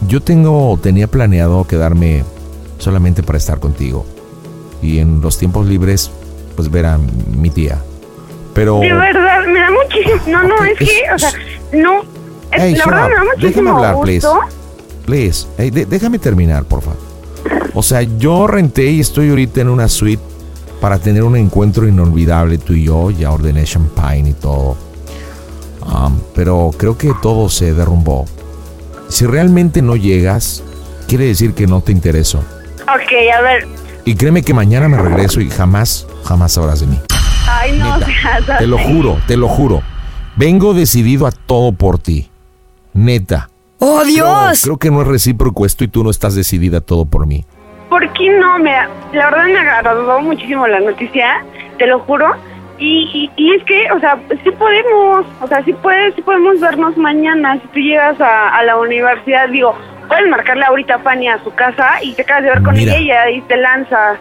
Yo tengo, tenía planeado quedarme solamente para estar contigo. Y en los tiempos libres, pues ver a mi tía. Pero... De verdad, me da muchísimo... No, no, es que, o sea, no... es- Hey, la verdad up. me da Déjame muchísimo hablar, please. gusto. Please, Hey, de- déjame terminar, por favor. O sea, yo renté y estoy ahorita en una suite para tener un encuentro inolvidable tú y yo. Ya ordené champagne y todo. Um, pero creo que todo se derrumbó. Si realmente no llegas, quiere decir que no te intereso. Ok, a ver. Y créeme que mañana me regreso y jamás, jamás sabrás de mí. Ay, no, Neta, Te lo juro, te lo juro. Vengo decidido a todo por ti. Neta. ¡Oh, Dios! Creo que no es recíproco esto y tú no estás decidida a todo por mí. ¿Por qué no? Mira, la verdad me agradó muchísimo la noticia, te lo juro. Y, y, y es que, o sea, sí podemos, o sea, sí, puedes, sí podemos vernos mañana. Si tú llegas a, a la universidad, digo, puedes marcarle ahorita a Fanny a su casa y te acabas de ver con Mira. ella y ahí te lanzas.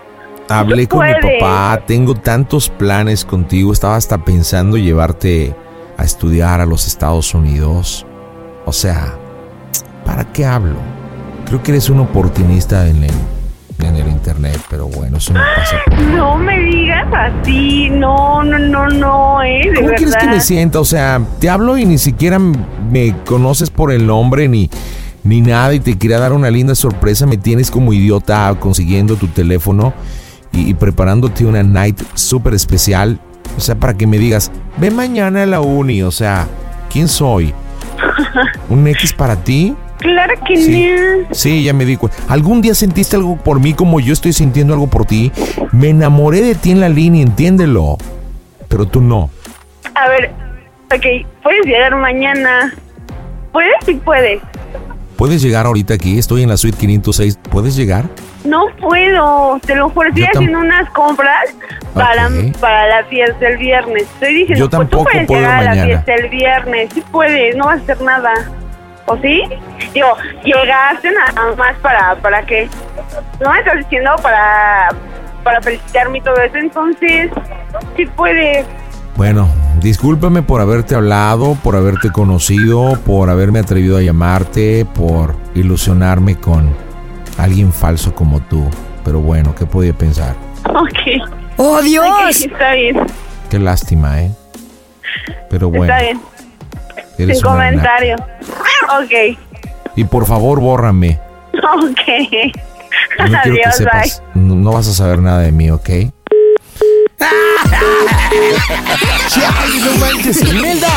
Hablé con mi papá, tengo tantos planes contigo, estaba hasta pensando llevarte a estudiar a los Estados Unidos. O sea, ¿para qué hablo? Creo que eres un oportunista en el, en el internet, pero bueno, eso no pasa. No me digas así, no, no, no, no, eh, de ¿Cómo verdad. quieres que me sienta? O sea, te hablo y ni siquiera me conoces por el nombre ni, ni nada y te quería dar una linda sorpresa. Me tienes como idiota consiguiendo tu teléfono y, y preparándote una night súper especial. O sea, para que me digas, ve mañana a la uni. O sea, ¿Quién soy? ¿Un X para ti? Claro que Sí. no. Sí, ya me di cuenta. ¿Algún día sentiste algo por mí como yo estoy sintiendo algo por ti? Me enamoré de ti en la línea, entiéndelo. Pero tú no. A ver, ok, puedes llegar mañana. ¿Puedes? Sí puedes. ¿Puedes llegar ahorita aquí? Estoy en la suite 506. ¿Puedes llegar? No puedo, te lo juro. Estoy Yo tam- haciendo unas compras para, Ok. para la fiesta del viernes. Estoy diciendo, Yo pues tú tampoco puedes puedo llegar a la mañana. fiesta el viernes. Sí puedes, no vas a hacer nada. ¿O sí? Digo, llegaste nada más para, ¿para qué? No me estás diciendo para, para felicitarme y todo eso. Entonces, sí puedes. Bueno, discúlpame por haberte hablado, por haberte conocido, por haberme atrevido a llamarte, por ilusionarme con alguien falso como tú. Pero bueno, ¿qué podía pensar? Ok. ¡Oh, Dios! Está bien, Qué lástima, ¿eh? Pero bueno, está bien. Eres Sin una comentario. Ok. Y por favor, bórrame. Ok. No quiero que Adiós, sepas. No, no vas a saber nada de mí, ¿ok? ¡Ay, no manches! ¡Imelda!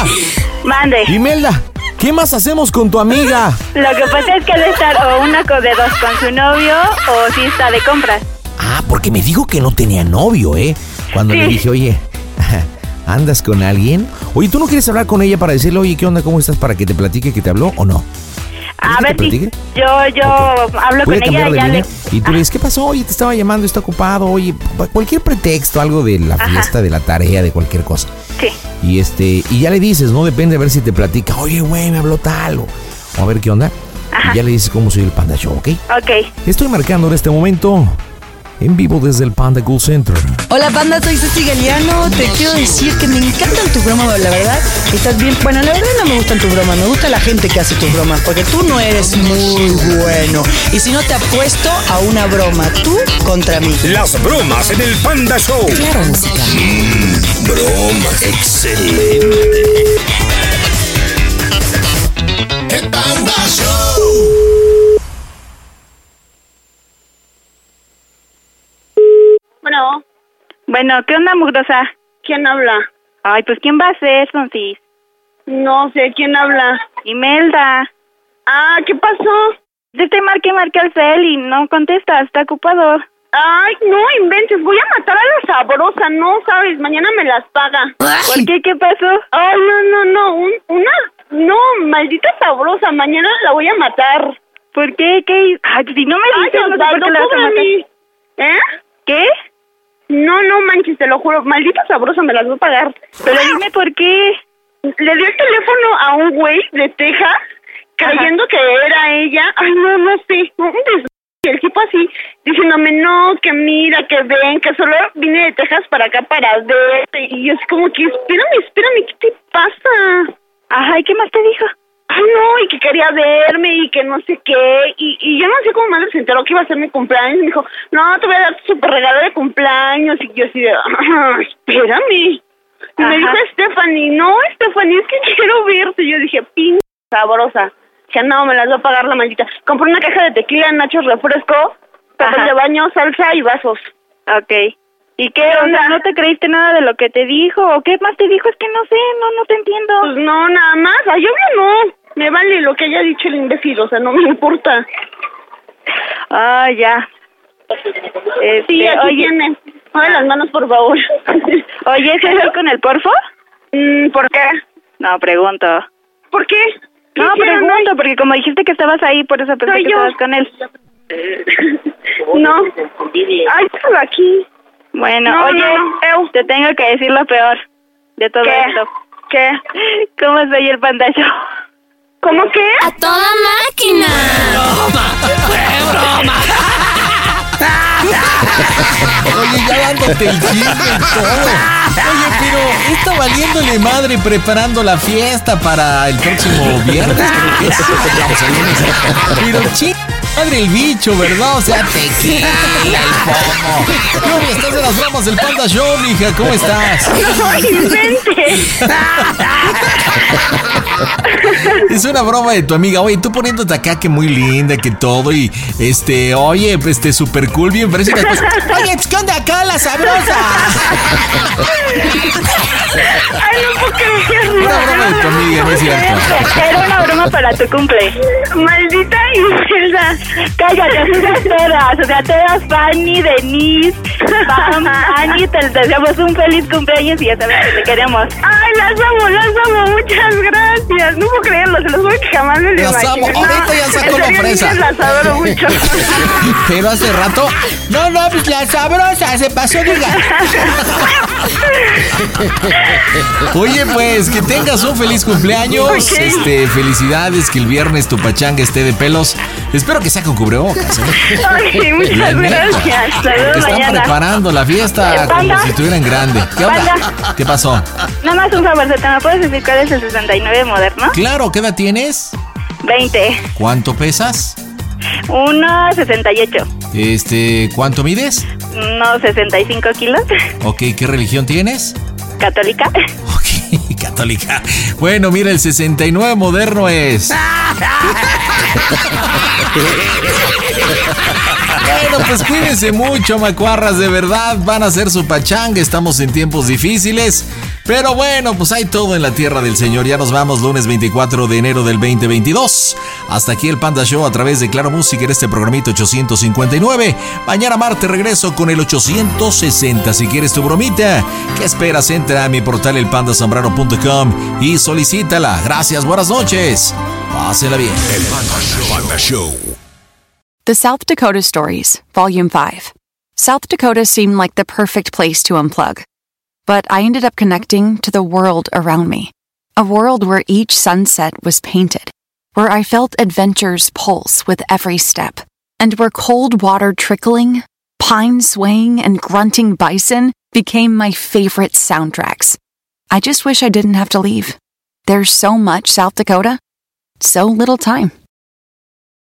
Mande. ¡Imelda! ¿Qué más hacemos con tu amiga? Lo que pasa es que debe estar o una co- de dos con su novio o si está de compras. Ah, porque me dijo que no tenía novio, ¿eh? Cuando le Sí. dije, oye, ¿andas con alguien? Oye, ¿tú no quieres hablar con ella para decirle, oye, ¿qué onda? ¿Cómo estás? Para que te platique que te habló o no? A ver si yo, yo hablo con ella ya le... y tú le dices, ¿qué pasó? Oye, te estaba llamando, está ocupado, oye, cualquier pretexto, algo de la Ajá. fiesta, de la tarea, de cualquier cosa. Sí. Y este, y ya le dices, ¿no? Depende a ver si te platica, oye, güey, me habló tal, o, o a ver qué onda. Ajá. Y ya le dices cómo soy el Panda Show, ¿ok? Ok. Estoy marcando en este momento, en vivo desde el Panda Cool Center. Hola panda, soy Ceci Galeano. Te quiero decir que me encantan tus bromas, la verdad. Estás bien. Bueno, la verdad no me gustan tus bromas, me gusta la gente que hace tus bromas, porque tú no eres muy bueno. Y si no te apuesto a una broma, tú contra mí. Las bromas en el Panda Show. Claro, música. Mm, broma, excelente. El Panda Show. Bueno. Bueno, ¿qué onda, mugrosa? ¿Quién habla? Ay, pues ¿quién va a ser, Sonsis? No sé, ¿quién habla? Imelda. Ah, ¿qué pasó? Te estoy marque, marque al cel y no contesta, está ocupado. Ay, no inventes, voy a matar a la sabrosa, no sabes, mañana me las paga. ¿Por qué? ¿Qué pasó? Ay, no, no, no, un, una, no, maldita sabrosa, mañana la voy a matar. ¿Por qué? ¿Qué? Ay, si no me dices, no sé por qué la vas a matar. ¿Eh? ¿Qué? No, no manches, te lo juro, maldita sabrosa, me las voy a pagar. Pero dime por qué. Le di el teléfono a un güey de Texas, creyendo que era ella. Ay, no, no sé. un Y el tipo así, diciéndome, no, que mira, que ven, que solo vine de Texas para acá para verte. Y yo así como que, espérame, espérame, ¿qué te pasa? Ajá, ¿y qué más te dijo? Ay, no, y que quería verme y que no sé qué. Y, y yo no sé cómo madre se enteró que iba a ser mi cumpleaños. Y me dijo, no, te voy a dar tu super regalo de cumpleaños. Y yo así de, "Ah, espérame. Y me dijo Stephanie, no, Stephanie, es que quiero verte. Y yo dije, pin sabrosa. Que no, me las va a pagar la maldita. Compré una caja de tequila, nachos, refresco, papel de baño, salsa y vasos. Ok. ¿Y qué onda? ¿No te creíste nada de lo que te dijo? ¿O qué más te dijo? Es que no sé, no, no te entiendo. Pues no, nada más. Ay, obvio no. Me vale lo que haya dicho el imbécil, o sea, no me importa. Ah, ya. sí, aquí oye- tiene. Mueve las manos, por favor. Oye, ¿es el con el porfo? Mm, ¿Por qué? No, pregunto. ¿Por qué? ¿Qué No, pregunto, porque como dijiste que estabas ahí, por eso pensé Soy que yo. estabas con él. No. Ay, déjalo aquí. Bueno, No, oye, no, te tengo que decir lo peor de todo ¿Qué? esto. ¿Qué? ¿Cómo soy el panda show? ¿Cómo qué? ¡A toda máquina! Oye, ya dándote el chisme y todo. Oye, pero está valiéndole madre preparando la fiesta para el próximo viernes. Creo que es. Pero ching, padre el bicho, ¿verdad? O sea, tequila, el pomo. ¿Cómo estás de las bromas del Panda Show, mija? ¿Cómo estás? No inventes. Es una broma de tu amiga. Oye, tú poniéndote acá que muy linda, que todo. Y este, oye, pues, este, super cool, bien fresca. Pues, oye, pues, ¿qué onda acá, la sabrosa? Ay, no puedo creer. Una broma de tu amiga, no es cierto. Era una broma para tu cumple. Maldita Imelda. Cállate, así son todas. O sea, todas Fanny, Denise, Pam, Annie, te deseamos un feliz cumpleaños y ya sabes que te queremos. Ay, las amo, las amo. Muchas gracias. No puedo creerlo, se los voy que jamás me lo Las amo. Ahorita ya sacó en la fresa. Las adoro mucho. Pero hace rato. No, no, pues la sabrosa se pasó, diga. Oye, pues que tengas un feliz cumpleaños. Este, felicidades, que el viernes tu pachanga esté de pelos. Espero que sea con cubrebocas. ¿eh? Ay, muchas neta. gracias. Saludos están mañana. preparando la fiesta Eh, como si estuviera en grande. ¿Qué onda? ¿Qué pasó? Nada más un favor, ¿me puedes decir cuál es el 69 moderno? Claro, ¿qué edad tienes? 20. ¿Cuánto pesas? 1,68. Este, ¿cuánto mides? Unos 65 kilos. Ok, ¿qué religión tienes? Católica. Católica. Bueno, mira, el 69 moderno es. Bueno, pues cuídense mucho, macuarras, de verdad. Van a hacer su pachanga. Estamos en tiempos difíciles. Pero bueno, pues hay todo en la tierra del Señor. Ya nos vamos lunes 24 de enero del 2022. Hasta aquí el Panda Show a través de Claro Música en este programito 859. Mañana martes regreso con el 860. Si quieres tu bromita, ¿qué esperas? Entra a mi portal elpandasambrano.com y solicítala. Gracias, buenas noches. Pásenla bien. El Panda Show. The South Dakota Stories, Volume 5. South Dakota seemed like the perfect place to unplug. But I ended up connecting to the world around me. A world where each sunset was painted, where I felt adventure's pulse with every step, and where cold water trickling, pine swaying, and grunting bison became my favorite soundtracks. I just wish I didn't have to leave. There's so much South Dakota, so little time.